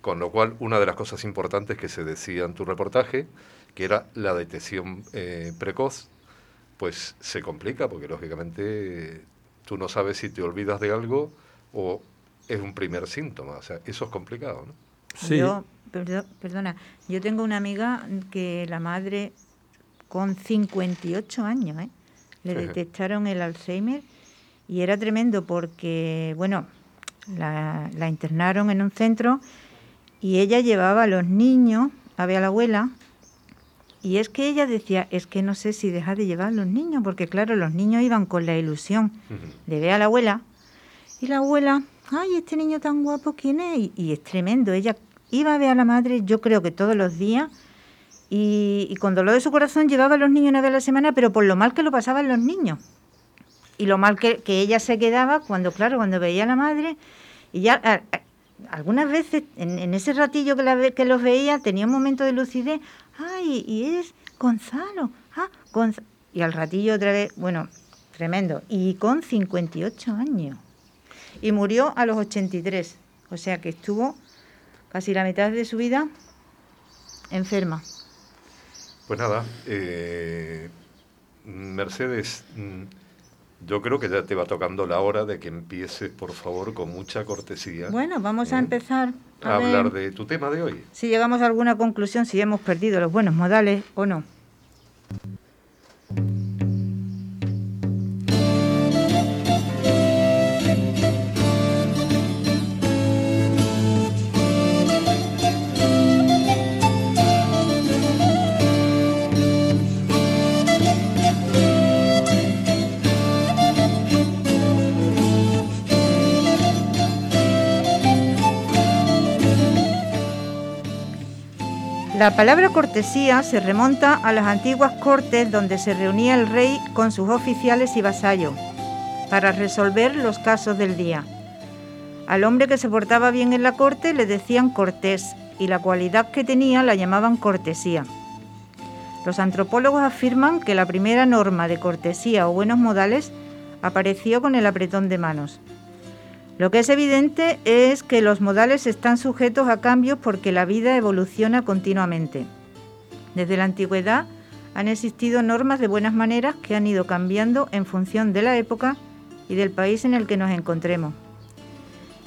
Speaker 1: con lo cual una de las cosas importantes que se decía en tu reportaje, que era la detección eh, precoz, pues se complica porque lógicamente tú no sabes si te olvidas de algo o es un primer síntoma, o sea, eso es complicado, ¿no?
Speaker 2: Sí. Yo, perdona, yo tengo una amiga que la madre con 58 años, ¿eh? Le detectaron el Alzheimer y era tremendo porque, bueno, la, internaron en un centro y ella llevaba a los niños a ver a la abuela y es que ella decía, es que no sé si deja de llevar a los niños, porque claro, los niños iban con la ilusión de ver a la abuela y la abuela, ay, este niño tan guapo, ¿quién es? Y, y es tremendo, ella iba a ver a la madre, yo creo que todos los días, y, con dolor de su corazón llevaba a los niños una vez a la semana, pero por lo mal que lo pasaban los niños. Y lo mal que, ella se quedaba cuando, claro, cuando veía a la madre. Y ya algunas veces, en, ese ratillo que, la, que los veía, tenía un momento de lucidez. ay, y es Gonzalo, ah, Gonzalo. Y al ratillo otra vez, bueno, tremendo, y con 58 años. Y murió a los 83, o sea que estuvo casi la mitad de su vida enferma.
Speaker 1: Pues nada, eh, Mercedes, mm, yo creo que ya te va tocando la hora de que empieces, por favor, con mucha cortesía.
Speaker 2: Bueno, vamos a ¿eh? empezar
Speaker 1: a, hablar de tu tema de hoy.
Speaker 2: Si llegamos a alguna conclusión, si hemos perdido los buenos modales o no. La palabra cortesía se remonta a las antiguas cortes donde se reunía el rey con sus oficiales y vasallos para resolver los casos del día. Al hombre que se portaba bien en la corte le decían cortés y la cualidad que tenía la llamaban cortesía. Los antropólogos afirman que la primera norma de cortesía o buenos modales apareció con el apretón de manos. Lo que es evidente es que los modales están sujetos a cambios porque la vida evoluciona continuamente. Desde la antigüedad han existido normas de buenas maneras que han ido cambiando en función de la época y del país en el que nos encontremos.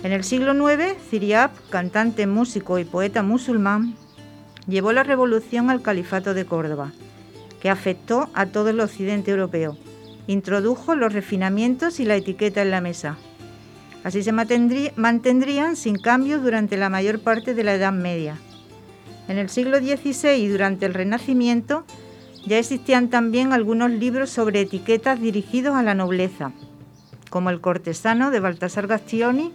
Speaker 2: En el siglo IX, Ciriab, cantante, músico y poeta musulmán, llevó la revolución al califato de Córdoba, que afectó a todo el occidente europeo. Introdujo los refinamientos y la etiqueta en la mesa, Así se mantendrían sin cambios durante la mayor parte de la Edad Media. En el siglo XVI y durante el Renacimiento ya existían también algunos libros sobre etiquetas dirigidos a la nobleza, como El cortesano de Baltasar Gastioni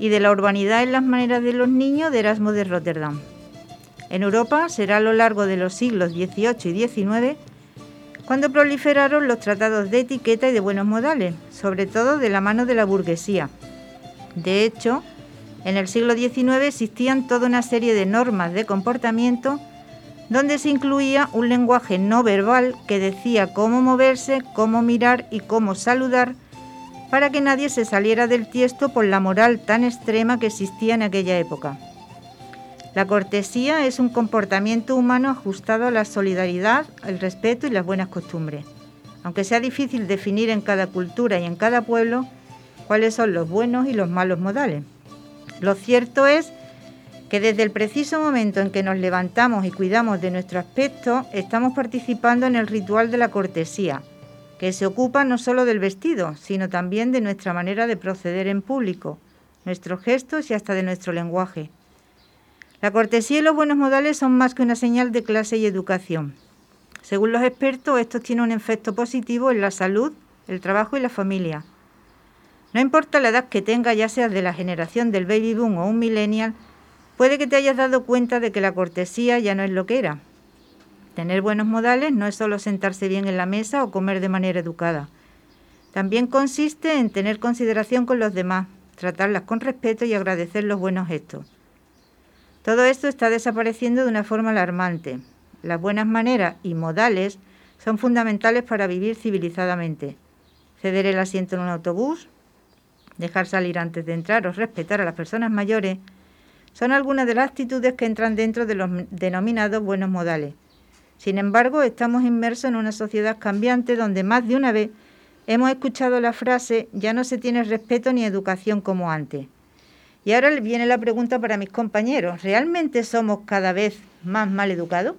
Speaker 2: y de la urbanidad en las maneras de los niños de Erasmo de Rotterdam. En Europa será a lo largo de los siglos XVIII y XIX cuando proliferaron los tratados de etiqueta y de buenos modales, sobre todo de la mano de la burguesía. De hecho, en el siglo XIX existían toda una serie de normas de comportamiento donde se incluía un lenguaje no verbal que decía cómo moverse, cómo mirar y cómo saludar para que nadie se saliera del tiesto por la moral tan extrema que existía en aquella época. La cortesía es un comportamiento humano ajustado a la solidaridad, el respeto y las buenas costumbres. Aunque sea difícil definir en cada cultura y en cada pueblo cuáles son los buenos y los malos modales. Lo cierto es que desde el preciso momento en que nos levantamos y cuidamos de nuestro aspecto, estamos participando en el ritual de la cortesía, que se ocupa no solo del vestido, sino también de nuestra manera de proceder en público, nuestros gestos y hasta de nuestro lenguaje. La cortesía y los buenos modales son más que una señal de clase y educación. Según los expertos, esto tiene un efecto positivo en la salud, el trabajo y la familia. No importa la edad que tenga, ya seas de la generación del baby boom o un millennial, puede que te hayas dado cuenta de que la cortesía ya no es lo que era. Tener buenos modales no es solo sentarse bien en la mesa o comer de manera educada. También consiste en tener consideración con los demás, tratarlas con respeto y agradecer los buenos gestos. Todo esto está desapareciendo de una forma alarmante. Las buenas maneras y modales son fundamentales para vivir civilizadamente. Ceder el asiento en un autobús, dejar salir antes de entrar o respetar a las personas mayores son algunas de las actitudes que entran dentro de los denominados buenos modales. Sin embargo, estamos inmersos en una sociedad cambiante donde más de una vez hemos escuchado la frase ya no se tiene respeto ni educación como antes. Y ahora viene la pregunta para mis compañeros. ¿Realmente somos cada vez más mal educados?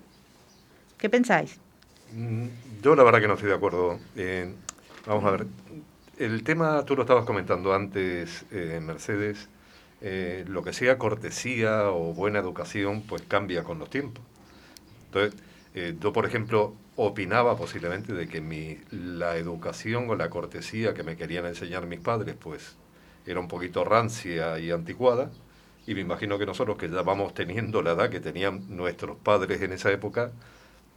Speaker 2: ¿Qué pensáis?
Speaker 1: Mm, yo la verdad que no estoy de acuerdo. Eh, vamos a ver. El tema, tú lo estabas comentando antes, eh, Mercedes, eh, lo que sea cortesía o buena educación, pues cambia con los tiempos. Entonces, yo, por ejemplo, opinaba posiblemente de que mi, la educación o la cortesía que me querían enseñar mis padres, pues era un poquito rancia y anticuada, y me imagino que nosotros que ya vamos teniendo la edad que tenían nuestros padres en esa época,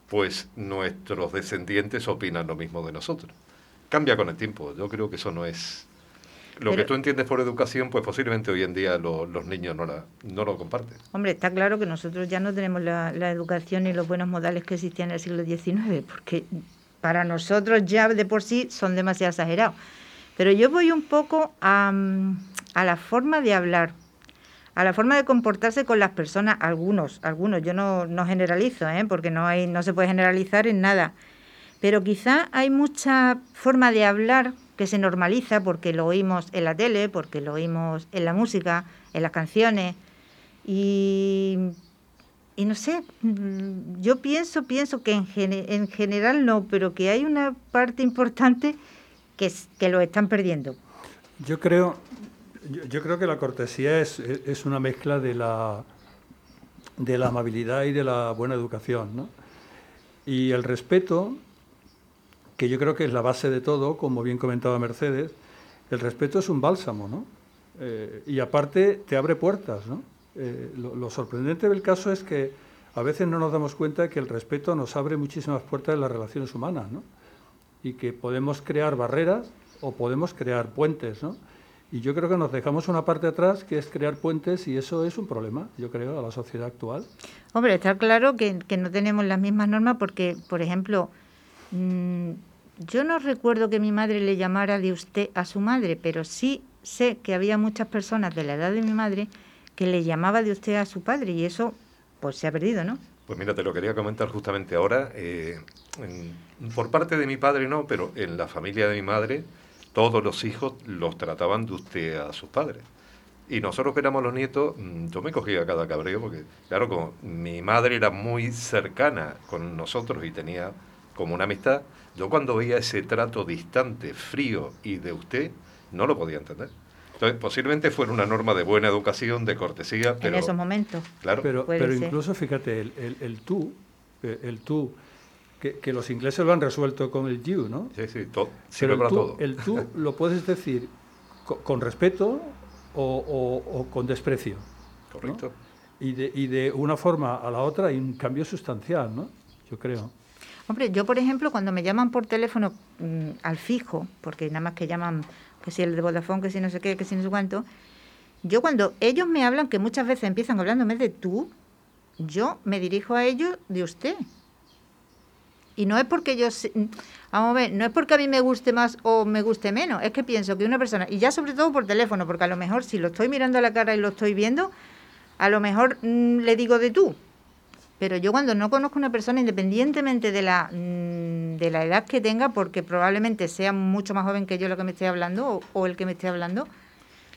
Speaker 1: pues nuestros descendientes opinan lo mismo de nosotros. Cambia con el tiempo, yo creo que eso no es... lo que tú entiendes por educación, pues posiblemente hoy en día los niños no, la, no lo comparten.
Speaker 2: Hombre, está claro que nosotros ya no tenemos la, educación y los buenos modales que existían en el siglo XIX, porque para nosotros ya de por sí son demasiado exagerados. Pero yo voy un poco a, a la forma de hablar, a la forma de comportarse con las personas, algunos, algunos, yo no, no generalizo, ¿eh? porque no, hay, no se puede generalizar en nada, pero quizá hay mucha forma de hablar que se normaliza porque lo oímos en la tele, porque lo oímos en la música, en las canciones. Y, no sé, mm, yo pienso, pienso que en, en general no, pero que hay una parte importante que, que lo están perdiendo.
Speaker 5: Yo creo, yo, creo que la cortesía es, es, una mezcla de la, de la amabilidad y de la buena educación. ¿no? Y el respeto que yo creo que es la base de todo, como bien comentaba Mercedes, el respeto es un bálsamo, ¿no? Eh, y aparte te abre puertas, ¿no? Eh, lo, sorprendente del caso es que a veces no nos damos cuenta de que el respeto nos abre muchísimas puertas en las relaciones humanas, ¿no? Y que podemos crear barreras o podemos crear puentes, ¿no? Y yo creo que nos dejamos una parte atrás que es crear puentes y eso es un problema, yo creo, a la sociedad actual.
Speaker 2: Hombre, está claro que, que no tenemos las mismas normas porque, por ejemplo, Mm, yo no recuerdo que mi madre le llamara de usted a su madre, pero sí sé que había muchas personas de la edad de mi madre que le llamaba de usted a su padre y eso pues se ha perdido, ¿no?
Speaker 1: Pues mira, te lo quería comentar justamente ahora. Eh, por parte de mi padre no, pero en la familia de mi madre todos los hijos los trataban de usted a sus padres. Y nosotros que éramos los nietos, mm, yo me cogía cada cabreo porque, claro, como mi madre era muy cercana con nosotros y tenía como una amistad, yo cuando veía ese trato distante, frío y de usted, no lo podía entender. Entonces, posiblemente fuera una norma de buena educación, de cortesía, pero...
Speaker 2: En esos momentos.
Speaker 5: Claro. Pero, pero incluso, fíjate, el, el, tú, eh, el tú, que, los ingleses lo han resuelto con el you, ¿no?
Speaker 1: Sí, sí, todo,
Speaker 5: pero
Speaker 1: para
Speaker 5: tú,
Speaker 1: todo.
Speaker 5: El tú (laughs) lo puedes decir con, respeto o, con desprecio.
Speaker 1: Correcto.
Speaker 5: Y, de, y de una forma a la otra hay un cambio sustancial, ¿no? Yo creo.
Speaker 2: Hombre, yo por ejemplo, cuando me llaman por teléfono mm, al fijo, porque nada más que llaman, que si el de Vodafone, que si no sé qué, que si no sé cuánto, yo cuando ellos me hablan, que muchas veces empiezan hablándome de tú, yo me dirijo a ellos de usted. Y no es porque yo, vamos a ver, no es porque a mí me guste más o me guste menos, es que pienso que una persona, y ya sobre todo por teléfono, porque a lo mejor si lo estoy mirando a la cara y lo estoy viendo, a lo mejor mm, le digo de tú, pero yo cuando no conozco a una persona, independientemente de la, mm, de la edad que tenga, porque probablemente sea mucho más joven que yo lo que me esté hablando o el que me esté hablando,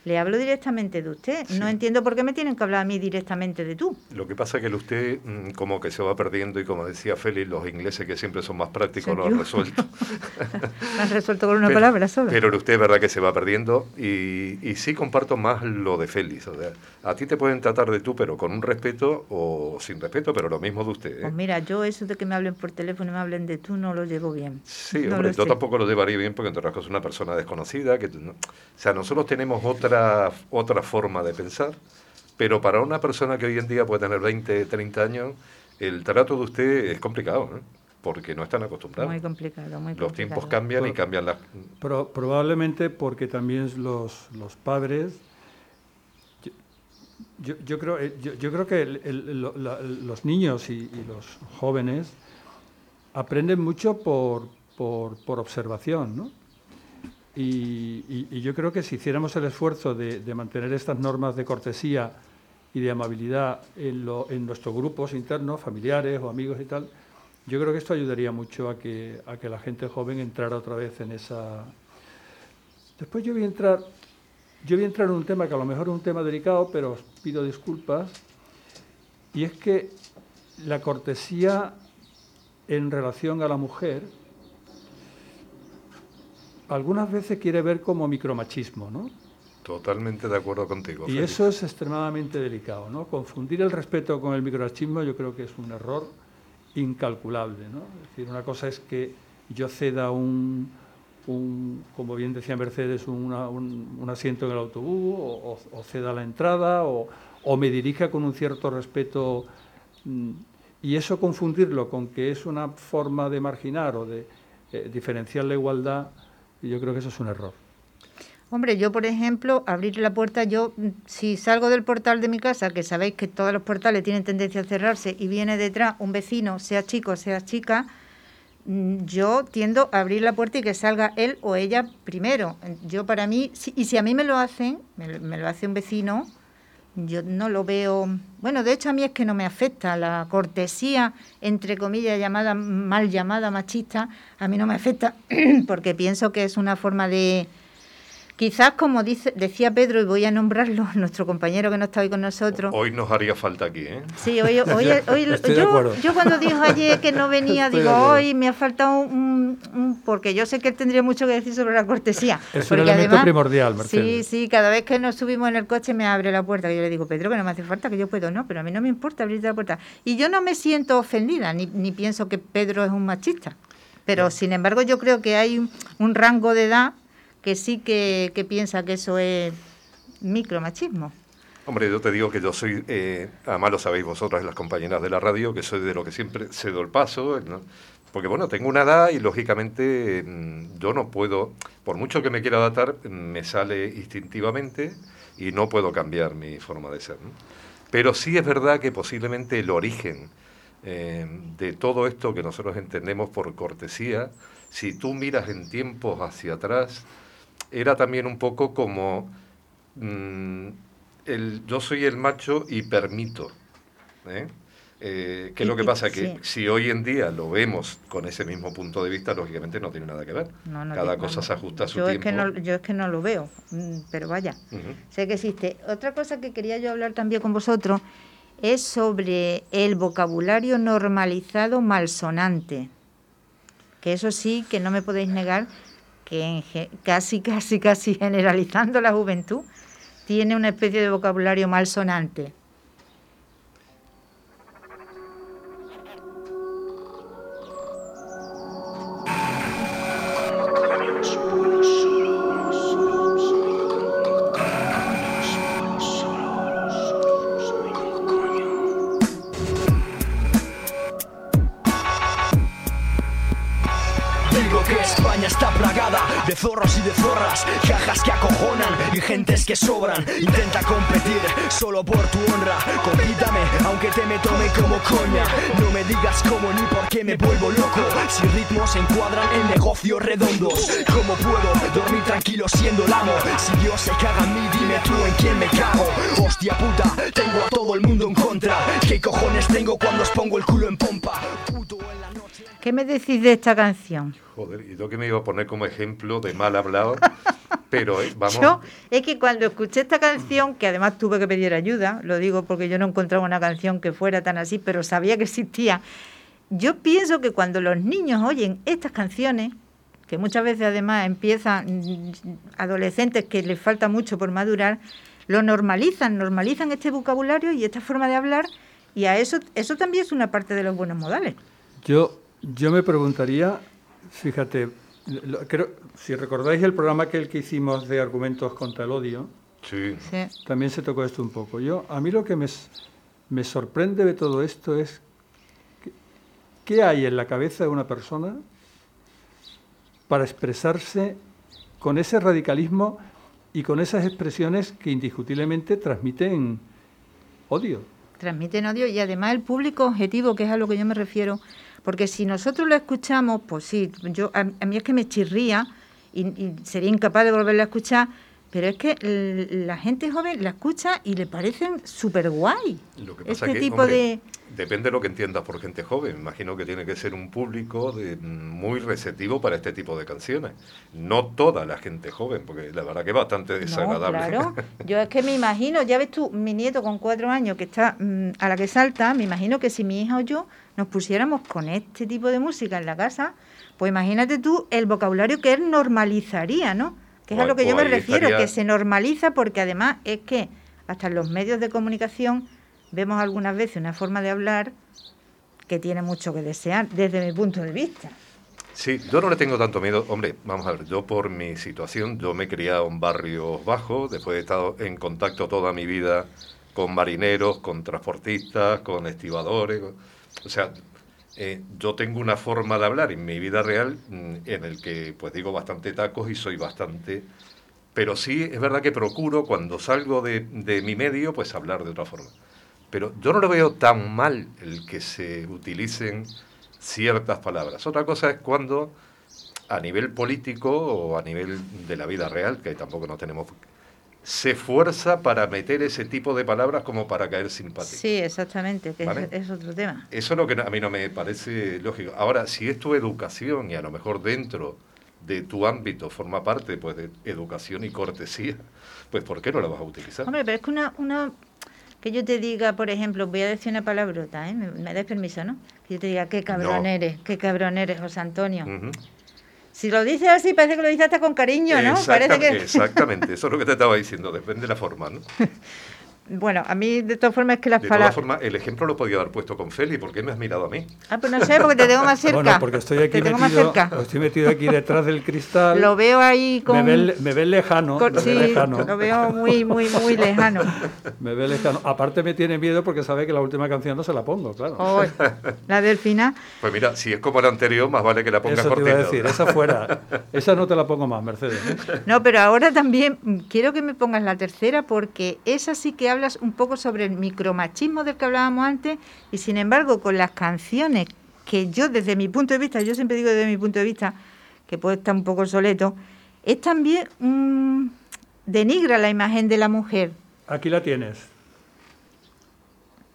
Speaker 2: le hablo directamente de usted. No entiendo por qué me tienen que hablar a mí directamente de tú.
Speaker 1: Lo que pasa es que el usted mm, como que se va perdiendo y como decía Félix, los ingleses que siempre son más prácticos lo han resuelto. (laughs)
Speaker 2: lo han resuelto con una palabra solo.
Speaker 1: Pero el usted es verdad que se va perdiendo y, y sí comparto más lo de Félix. O sea, a ti te pueden tratar de tú, pero con un respeto o sin respeto, pero lo mismo de usted. ¿eh?
Speaker 2: Pues mira, yo eso de que me hablen por teléfono y me hablen de tú no lo llevo bien.
Speaker 1: Sí, hombre, yo tampoco lo llevaría bien porque en otras cosas es una persona desconocida. que O sea, nosotros tenemos otra otra, forma de pensar, pero para una persona que hoy en día puede tener 20, 30 años, el trato de usted es complicado, porque no están acostumbrados.
Speaker 2: Muy complicado, muy
Speaker 1: Los tiempos cambian y cambian las...
Speaker 5: probablemente porque también los, los padres... Yo, yo, creo, eh, yo, creo que los niños y, los jóvenes aprenden mucho por, por, por observación, ¿no? Y, yo creo que si hiciéramos el esfuerzo de, mantener estas normas de cortesía y de amabilidad en, nuestros grupos internos, familiares o amigos y tal, yo creo que esto ayudaría mucho a que, a que la gente joven entrara otra vez en esa... Después yo voy a entrar, yo voy a entrar en un tema que a lo mejor es un tema delicado, pero os pido disculpas, y es que la cortesía en relación a la mujer algunas veces quiere ver como micromachismo, ¿no?
Speaker 1: Totalmente de acuerdo contigo.
Speaker 5: Y eso es extremadamente delicado, ¿no? Confundir el respeto con el micromachismo yo creo que es un error incalculable, ¿no? Es decir, una cosa es que yo ceda un, como bien decía Mercedes, un, asiento en el autobús o, ceda la entrada o, me dirija con un cierto respeto mm, y eso confundirlo con que es una forma de marginar o de eh, diferenciar la igualdad y yo creo que eso es un error.
Speaker 2: Hombre, yo por ejemplo, abrir la puerta, yo si salgo del portal de mi casa, que sabéis que todos los portales tienen tendencia a cerrarse y viene detrás un vecino, sea chico, sea chica, mm, yo tiendo a abrir la puerta y que salga él o ella primero. Yo para mí, y si a mí me lo hacen, me, lo hace un vecino, yo no lo veo. Bueno, de hecho a mí es que no me afecta la cortesía, entre comillas, llamada mal llamada machista, a mí no me afecta (clears throat) porque pienso que es una forma de Quizás, como dice, decía Pedro, y voy a nombrarlo, (laughs) nuestro compañero que no está hoy con nosotros.
Speaker 1: Hoy nos haría falta aquí, ¿eh?
Speaker 2: Sí, hoy, (laughs) hoy, hoy yo, yo, cuando dijo ayer que no venía, digo, hoy me ha faltado un, Porque yo sé que él tendría mucho que decir sobre la cortesía.
Speaker 5: Es un elemento primordial, Mercedes.
Speaker 2: Sí, sí, cada vez que nos subimos en el coche me abre la puerta. Y yo le digo, Pedro, que no me hace falta, que yo puedo, no, pero a mí no me importa abrirte la puerta. Y yo no me siento ofendida, ni, ni pienso que Pedro es un machista. Pero, sin embargo, yo creo que hay un rango de edad que sí que, piensa que eso es micromachismo.
Speaker 1: Hombre, yo te digo que yo soy, eh, además lo sabéis vosotras, las compañeras de la radio, que soy de lo que siempre cedo el paso, porque bueno, tengo una edad y lógicamente mm, yo no puedo, por mucho que me quiera adaptar, me sale instintivamente y no puedo cambiar mi forma de ser. Pero sí es verdad que posiblemente el origen eh, de todo esto que nosotros entendemos por cortesía, si tú miras en tiempos hacia atrás, era también un poco como mm, el, yo soy el macho y permito. ¿eh? Eh, ¿Qué es lo que pasa? Que si hoy en día lo vemos con ese mismo punto de vista, lógicamente no tiene nada que ver. Cada cosa se ajusta a su
Speaker 2: yo
Speaker 1: tiempo.
Speaker 2: Es que no, yo es que no lo veo, mm, pero vaya, sé que existe. Otra cosa que quería yo hablar también con vosotros es sobre el vocabulario normalizado malsonante. Que eso sí, que no me podéis negar que casi, casi, casi (laughs) generalizando la juventud, tiene una especie de vocabulario malsonante.
Speaker 12: Sobran. Intenta competir solo por tu honra. Compítame, aunque te me tome como coña. No me digas cómo ni por qué me vuelvo loco. Si ritmos se encuadran en negocios redondos, ¿cómo puedo dormir tranquilo siendo el amo? Si Dios se caga en mí, dime tú en quién me cago. Hostia puta, tengo a todo el mundo en contra. ¿Qué cojones tengo cuando os pongo el culo en pompa?
Speaker 2: ¿Qué me decís de esta canción?
Speaker 1: Joder, y yo que me iba a poner como ejemplo de mal hablado, (laughs) pero eh, (laughs) vamos.
Speaker 2: Yo, es que cuando escuché esta canción, que además tuve que pedir ayuda, lo digo porque yo no encontraba una canción que fuera tan así, pero sabía que existía. Yo pienso que cuando los niños oyen estas canciones, que muchas veces además empiezan mm, adolescentes que les falta mucho por madurar, lo normalizan, normalizan este vocabulario y esta forma de hablar, y a eso, eso también es una parte de los buenos modales.
Speaker 5: Yo yo me preguntaría, fíjate, creo, si recordáis el programa que, el que hicimos de argumentos contra el odio,
Speaker 1: sí.
Speaker 5: también se tocó esto un poco. Yo, a mí lo que me, me sorprende de todo esto es qué hay en la cabeza de una persona para expresarse con ese radicalismo y con esas expresiones que indiscutiblemente transmiten odio.
Speaker 2: Transmiten odio y además el público objetivo, que es a lo que yo me refiero, porque si nosotros lo escuchamos, pues sí, yo, a, mí es que me chirría y, sería incapaz de volverlo a escuchar, pero es que la gente joven la escucha y le parecen súper guay.
Speaker 1: Lo que pasa este tipo de... Depende de lo que entiendas por gente joven. Imagino que tiene que ser un público de, muy receptivo para este tipo de canciones. No toda la gente joven, porque la verdad que es bastante desagradable.
Speaker 2: claro, (laughs) yo es que me imagino, ya ves tú, mi nieto con cuatro años que está mm, a la que salta, me imagino que si mi hija o yo nos pusiéramos con este tipo de música en la casa, pues imagínate tú el vocabulario que él normalizaría, ¿no? Que es a lo que yo me refiero, que se normaliza porque además es que hasta en los medios de comunicación vemos algunas veces una forma de hablar que tiene mucho que desear desde mi punto de vista.
Speaker 1: Sí, yo no le tengo tanto miedo. Hombre, vamos a ver, yo por mi situación, yo me he criado en barrios bajos, después he estado en contacto toda mi vida con marineros, con transportistas, con estibadores. O sea, eh, yo tengo una forma de hablar en mi vida real mm, en el que pues digo bastante tacos y soy bastante Pero sí, es verdad que procuro cuando salgo de, de mi medio, pues hablar de otra forma. Pero yo no lo veo tan mal el que se utilicen ciertas palabras. Otra cosa es cuando a nivel político o a nivel de la vida real, que tampoco no tenemos, se esfuerza para meter ese tipo de palabras como para caer simpático.
Speaker 2: Sí, exactamente, que es, otro tema.
Speaker 1: Eso es lo que a mí no me parece lógico. Ahora, si es tu educación y a lo mejor dentro de tu ámbito forma parte pues de educación y cortesía, pues ¿por qué no la vas a utilizar?
Speaker 2: Hombre, pero es que una, una que yo te diga, por ejemplo, voy a decir una palabrota, ¿eh? me, me das permiso, ¿no? Que yo te diga, qué cabrón eres, qué cabrón eres, José Antonio. Si lo dices así, parece que lo dices hasta con cariño, ¿no?
Speaker 1: Parece que... Exactamente, eso es lo que te estaba diciendo, depende de la forma, ¿no? (laughs)
Speaker 2: Bueno, a mí de todas formas es que las palabras...
Speaker 1: De todas formas, el ejemplo lo podía haber puesto con Feli, ¿por qué me has mirado a mí?
Speaker 2: Ah, pues no sé, porque te tengo más (laughs) cerca.
Speaker 5: Bueno, porque estoy aquí metido, estoy metido aquí detrás del cristal.
Speaker 2: Lo veo ahí con...
Speaker 5: Me ves me ve lejano,
Speaker 2: sí, lejano. lo veo muy, muy, muy lejano. (laughs)
Speaker 5: me ve lejano. Aparte me tiene miedo porque sabe que la última canción no se la pongo, claro.
Speaker 2: Oh, la del final.
Speaker 1: Pues mira, si es como la anterior, más vale que la pongas
Speaker 5: Eso te iba a decir, esa fuera. Esa no te la pongo más, Mercedes.
Speaker 2: ¿eh? No, pero ahora también quiero que me pongas la tercera porque esa sí que hablas un poco sobre el micromachismo del que hablábamos antes y sin embargo con las canciones que yo desde mi punto de vista, yo siempre digo desde mi punto de vista, que puede estar un poco soleto, es también denigra la imagen de la mujer.
Speaker 5: Aquí la tienes.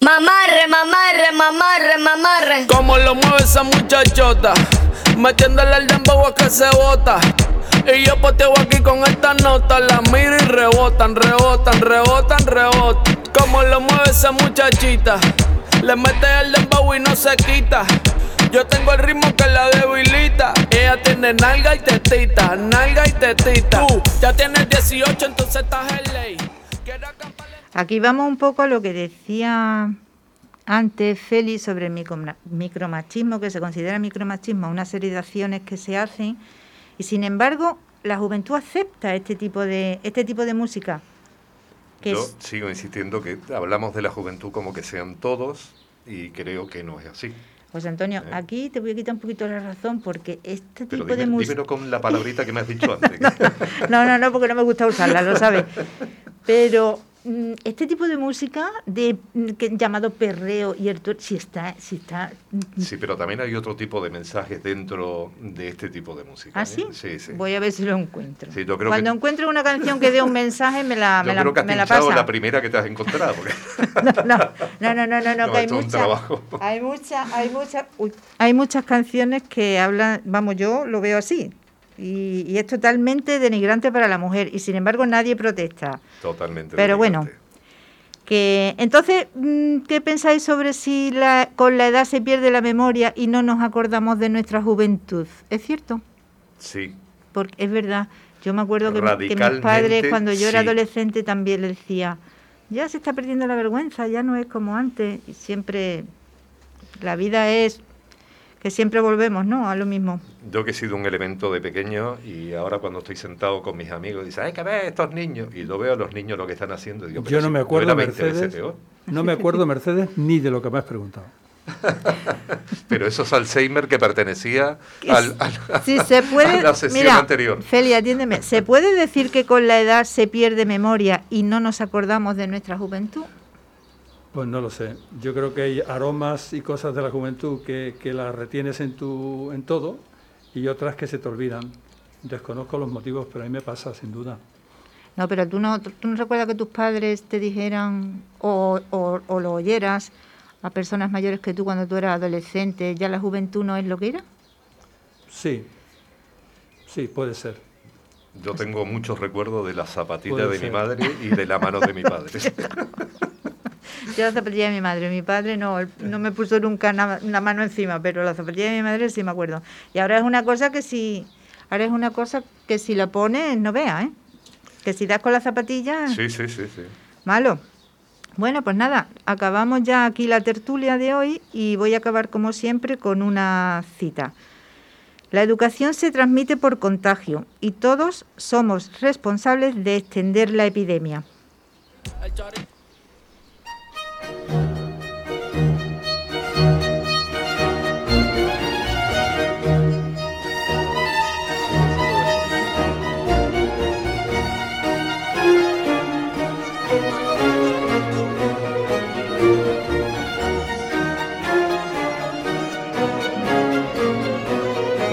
Speaker 13: Mamarre, mamarre, mamarre, mamarre.
Speaker 14: Como lo mueve esa muchachota, metiéndole el dembow a que se bota. Y yo poteo aquí con esta nota, la miro y rebotan, rebotan, rebotan, rebotan. Esa muchachita, le mete el dembow y no se quita. Yo tengo el ritmo que la debilita. Ella tiene nalga y tetita, nalga y tetita. Tú ya tienes 18, entonces estás en ley.
Speaker 2: Aquí vamos un poco a lo que decía antes Félix sobre el micromachismo, que se considera micromachismo, una serie de acciones que se hacen y sin embargo, la juventud acepta este tipo de, este tipo de música.
Speaker 1: Yo sigo insistiendo que hablamos de la juventud como que sean todos y creo que no es así.
Speaker 2: José Antonio, ¿Eh? aquí te voy a quitar un poquito la razón porque este tipo de música...
Speaker 1: Dímelo con la (laughs) palabrita que me has dicho antes.
Speaker 2: no, no, no, porque no me gusta usarla, lo sabes. (laughs) Pero este tipo de música de mm, llamado perreo y el si está si está
Speaker 1: mm, sí pero también hay otro tipo de mensajes dentro de este tipo de música
Speaker 2: ¿Ah,
Speaker 1: ¿eh?
Speaker 2: sí?
Speaker 1: sí, sí.
Speaker 2: Voy a ver si lo encuentro.
Speaker 1: Sí, yo creo
Speaker 2: cuando encuentre una canción que dé un mensaje me la (laughs)
Speaker 1: yo
Speaker 2: me
Speaker 1: creo
Speaker 2: la,
Speaker 1: que has
Speaker 2: me pasa.
Speaker 1: la primera que te has encontrado (laughs)
Speaker 2: no, no, no no no no, no que hay muchas hay muchas hay muchas hay muchas canciones que hablan vamos yo lo veo así y, es totalmente denigrante para la mujer y sin embargo nadie protesta.
Speaker 1: Totalmente.
Speaker 2: Pero bueno, que entonces, mm, ¿qué pensáis sobre si la, con la edad se pierde la memoria y no nos acordamos de nuestra juventud? ¿Es cierto?
Speaker 1: Sí.
Speaker 2: Porque es verdad. Yo me acuerdo que, que mis padres, cuando yo era adolescente, también le decía, ya se está perdiendo la vergüenza, ya no es como antes. Y siempre la vida es que siempre volvemos, ¿no? A lo mismo.
Speaker 1: Yo que he sido un elemento de pequeño y ahora cuando estoy sentado con mis amigos dicen, hay que ver estos niños y lo veo a los niños lo que están haciendo. digo,
Speaker 5: Yo no me acuerdo, Mercedes, no me acuerdo, Mercedes, ni de lo que me has preguntado. (laughs)
Speaker 1: Pero eso es Alzheimer que pertenecía al,
Speaker 2: se (laughs) puede,
Speaker 1: a la sesión anterior.
Speaker 2: Felia, atiéndeme. ¿Se puede decir que con la edad se pierde memoria y no nos acordamos de nuestra juventud?
Speaker 5: Pues no lo sé. Yo creo que hay aromas y cosas de la juventud que, las retienes en, tu, en todo y otras que se te olvidan. Desconozco los motivos, pero a mí me pasa, sin duda.
Speaker 2: No, pero tú no, tú no recuerdas que tus padres te dijeran o, o, lo oyeras a personas mayores que tú cuando tú eras adolescente, ya la juventud no es lo que era?
Speaker 5: Sí, sí, puede ser.
Speaker 1: Yo tengo muchos recuerdos de la zapatilla de mi madre y de la mano de mi padre. (laughs) (laughs) (laughs)
Speaker 2: Yo la zapatilla de mi madre, mi padre no, no me puso nunca una mano encima, pero la zapatilla de mi madre sí me acuerdo. Y ahora es una cosa que si, ahora es una cosa que si la pones no vea, ¿eh? Que si das con la zapatilla...
Speaker 1: Sí, sí, sí, sí.
Speaker 2: Malo. Bueno, pues nada, acabamos ya aquí la tertulia de hoy y voy a acabar como siempre con una cita. La educación se transmite por contagio y todos somos responsables de extender la epidemia.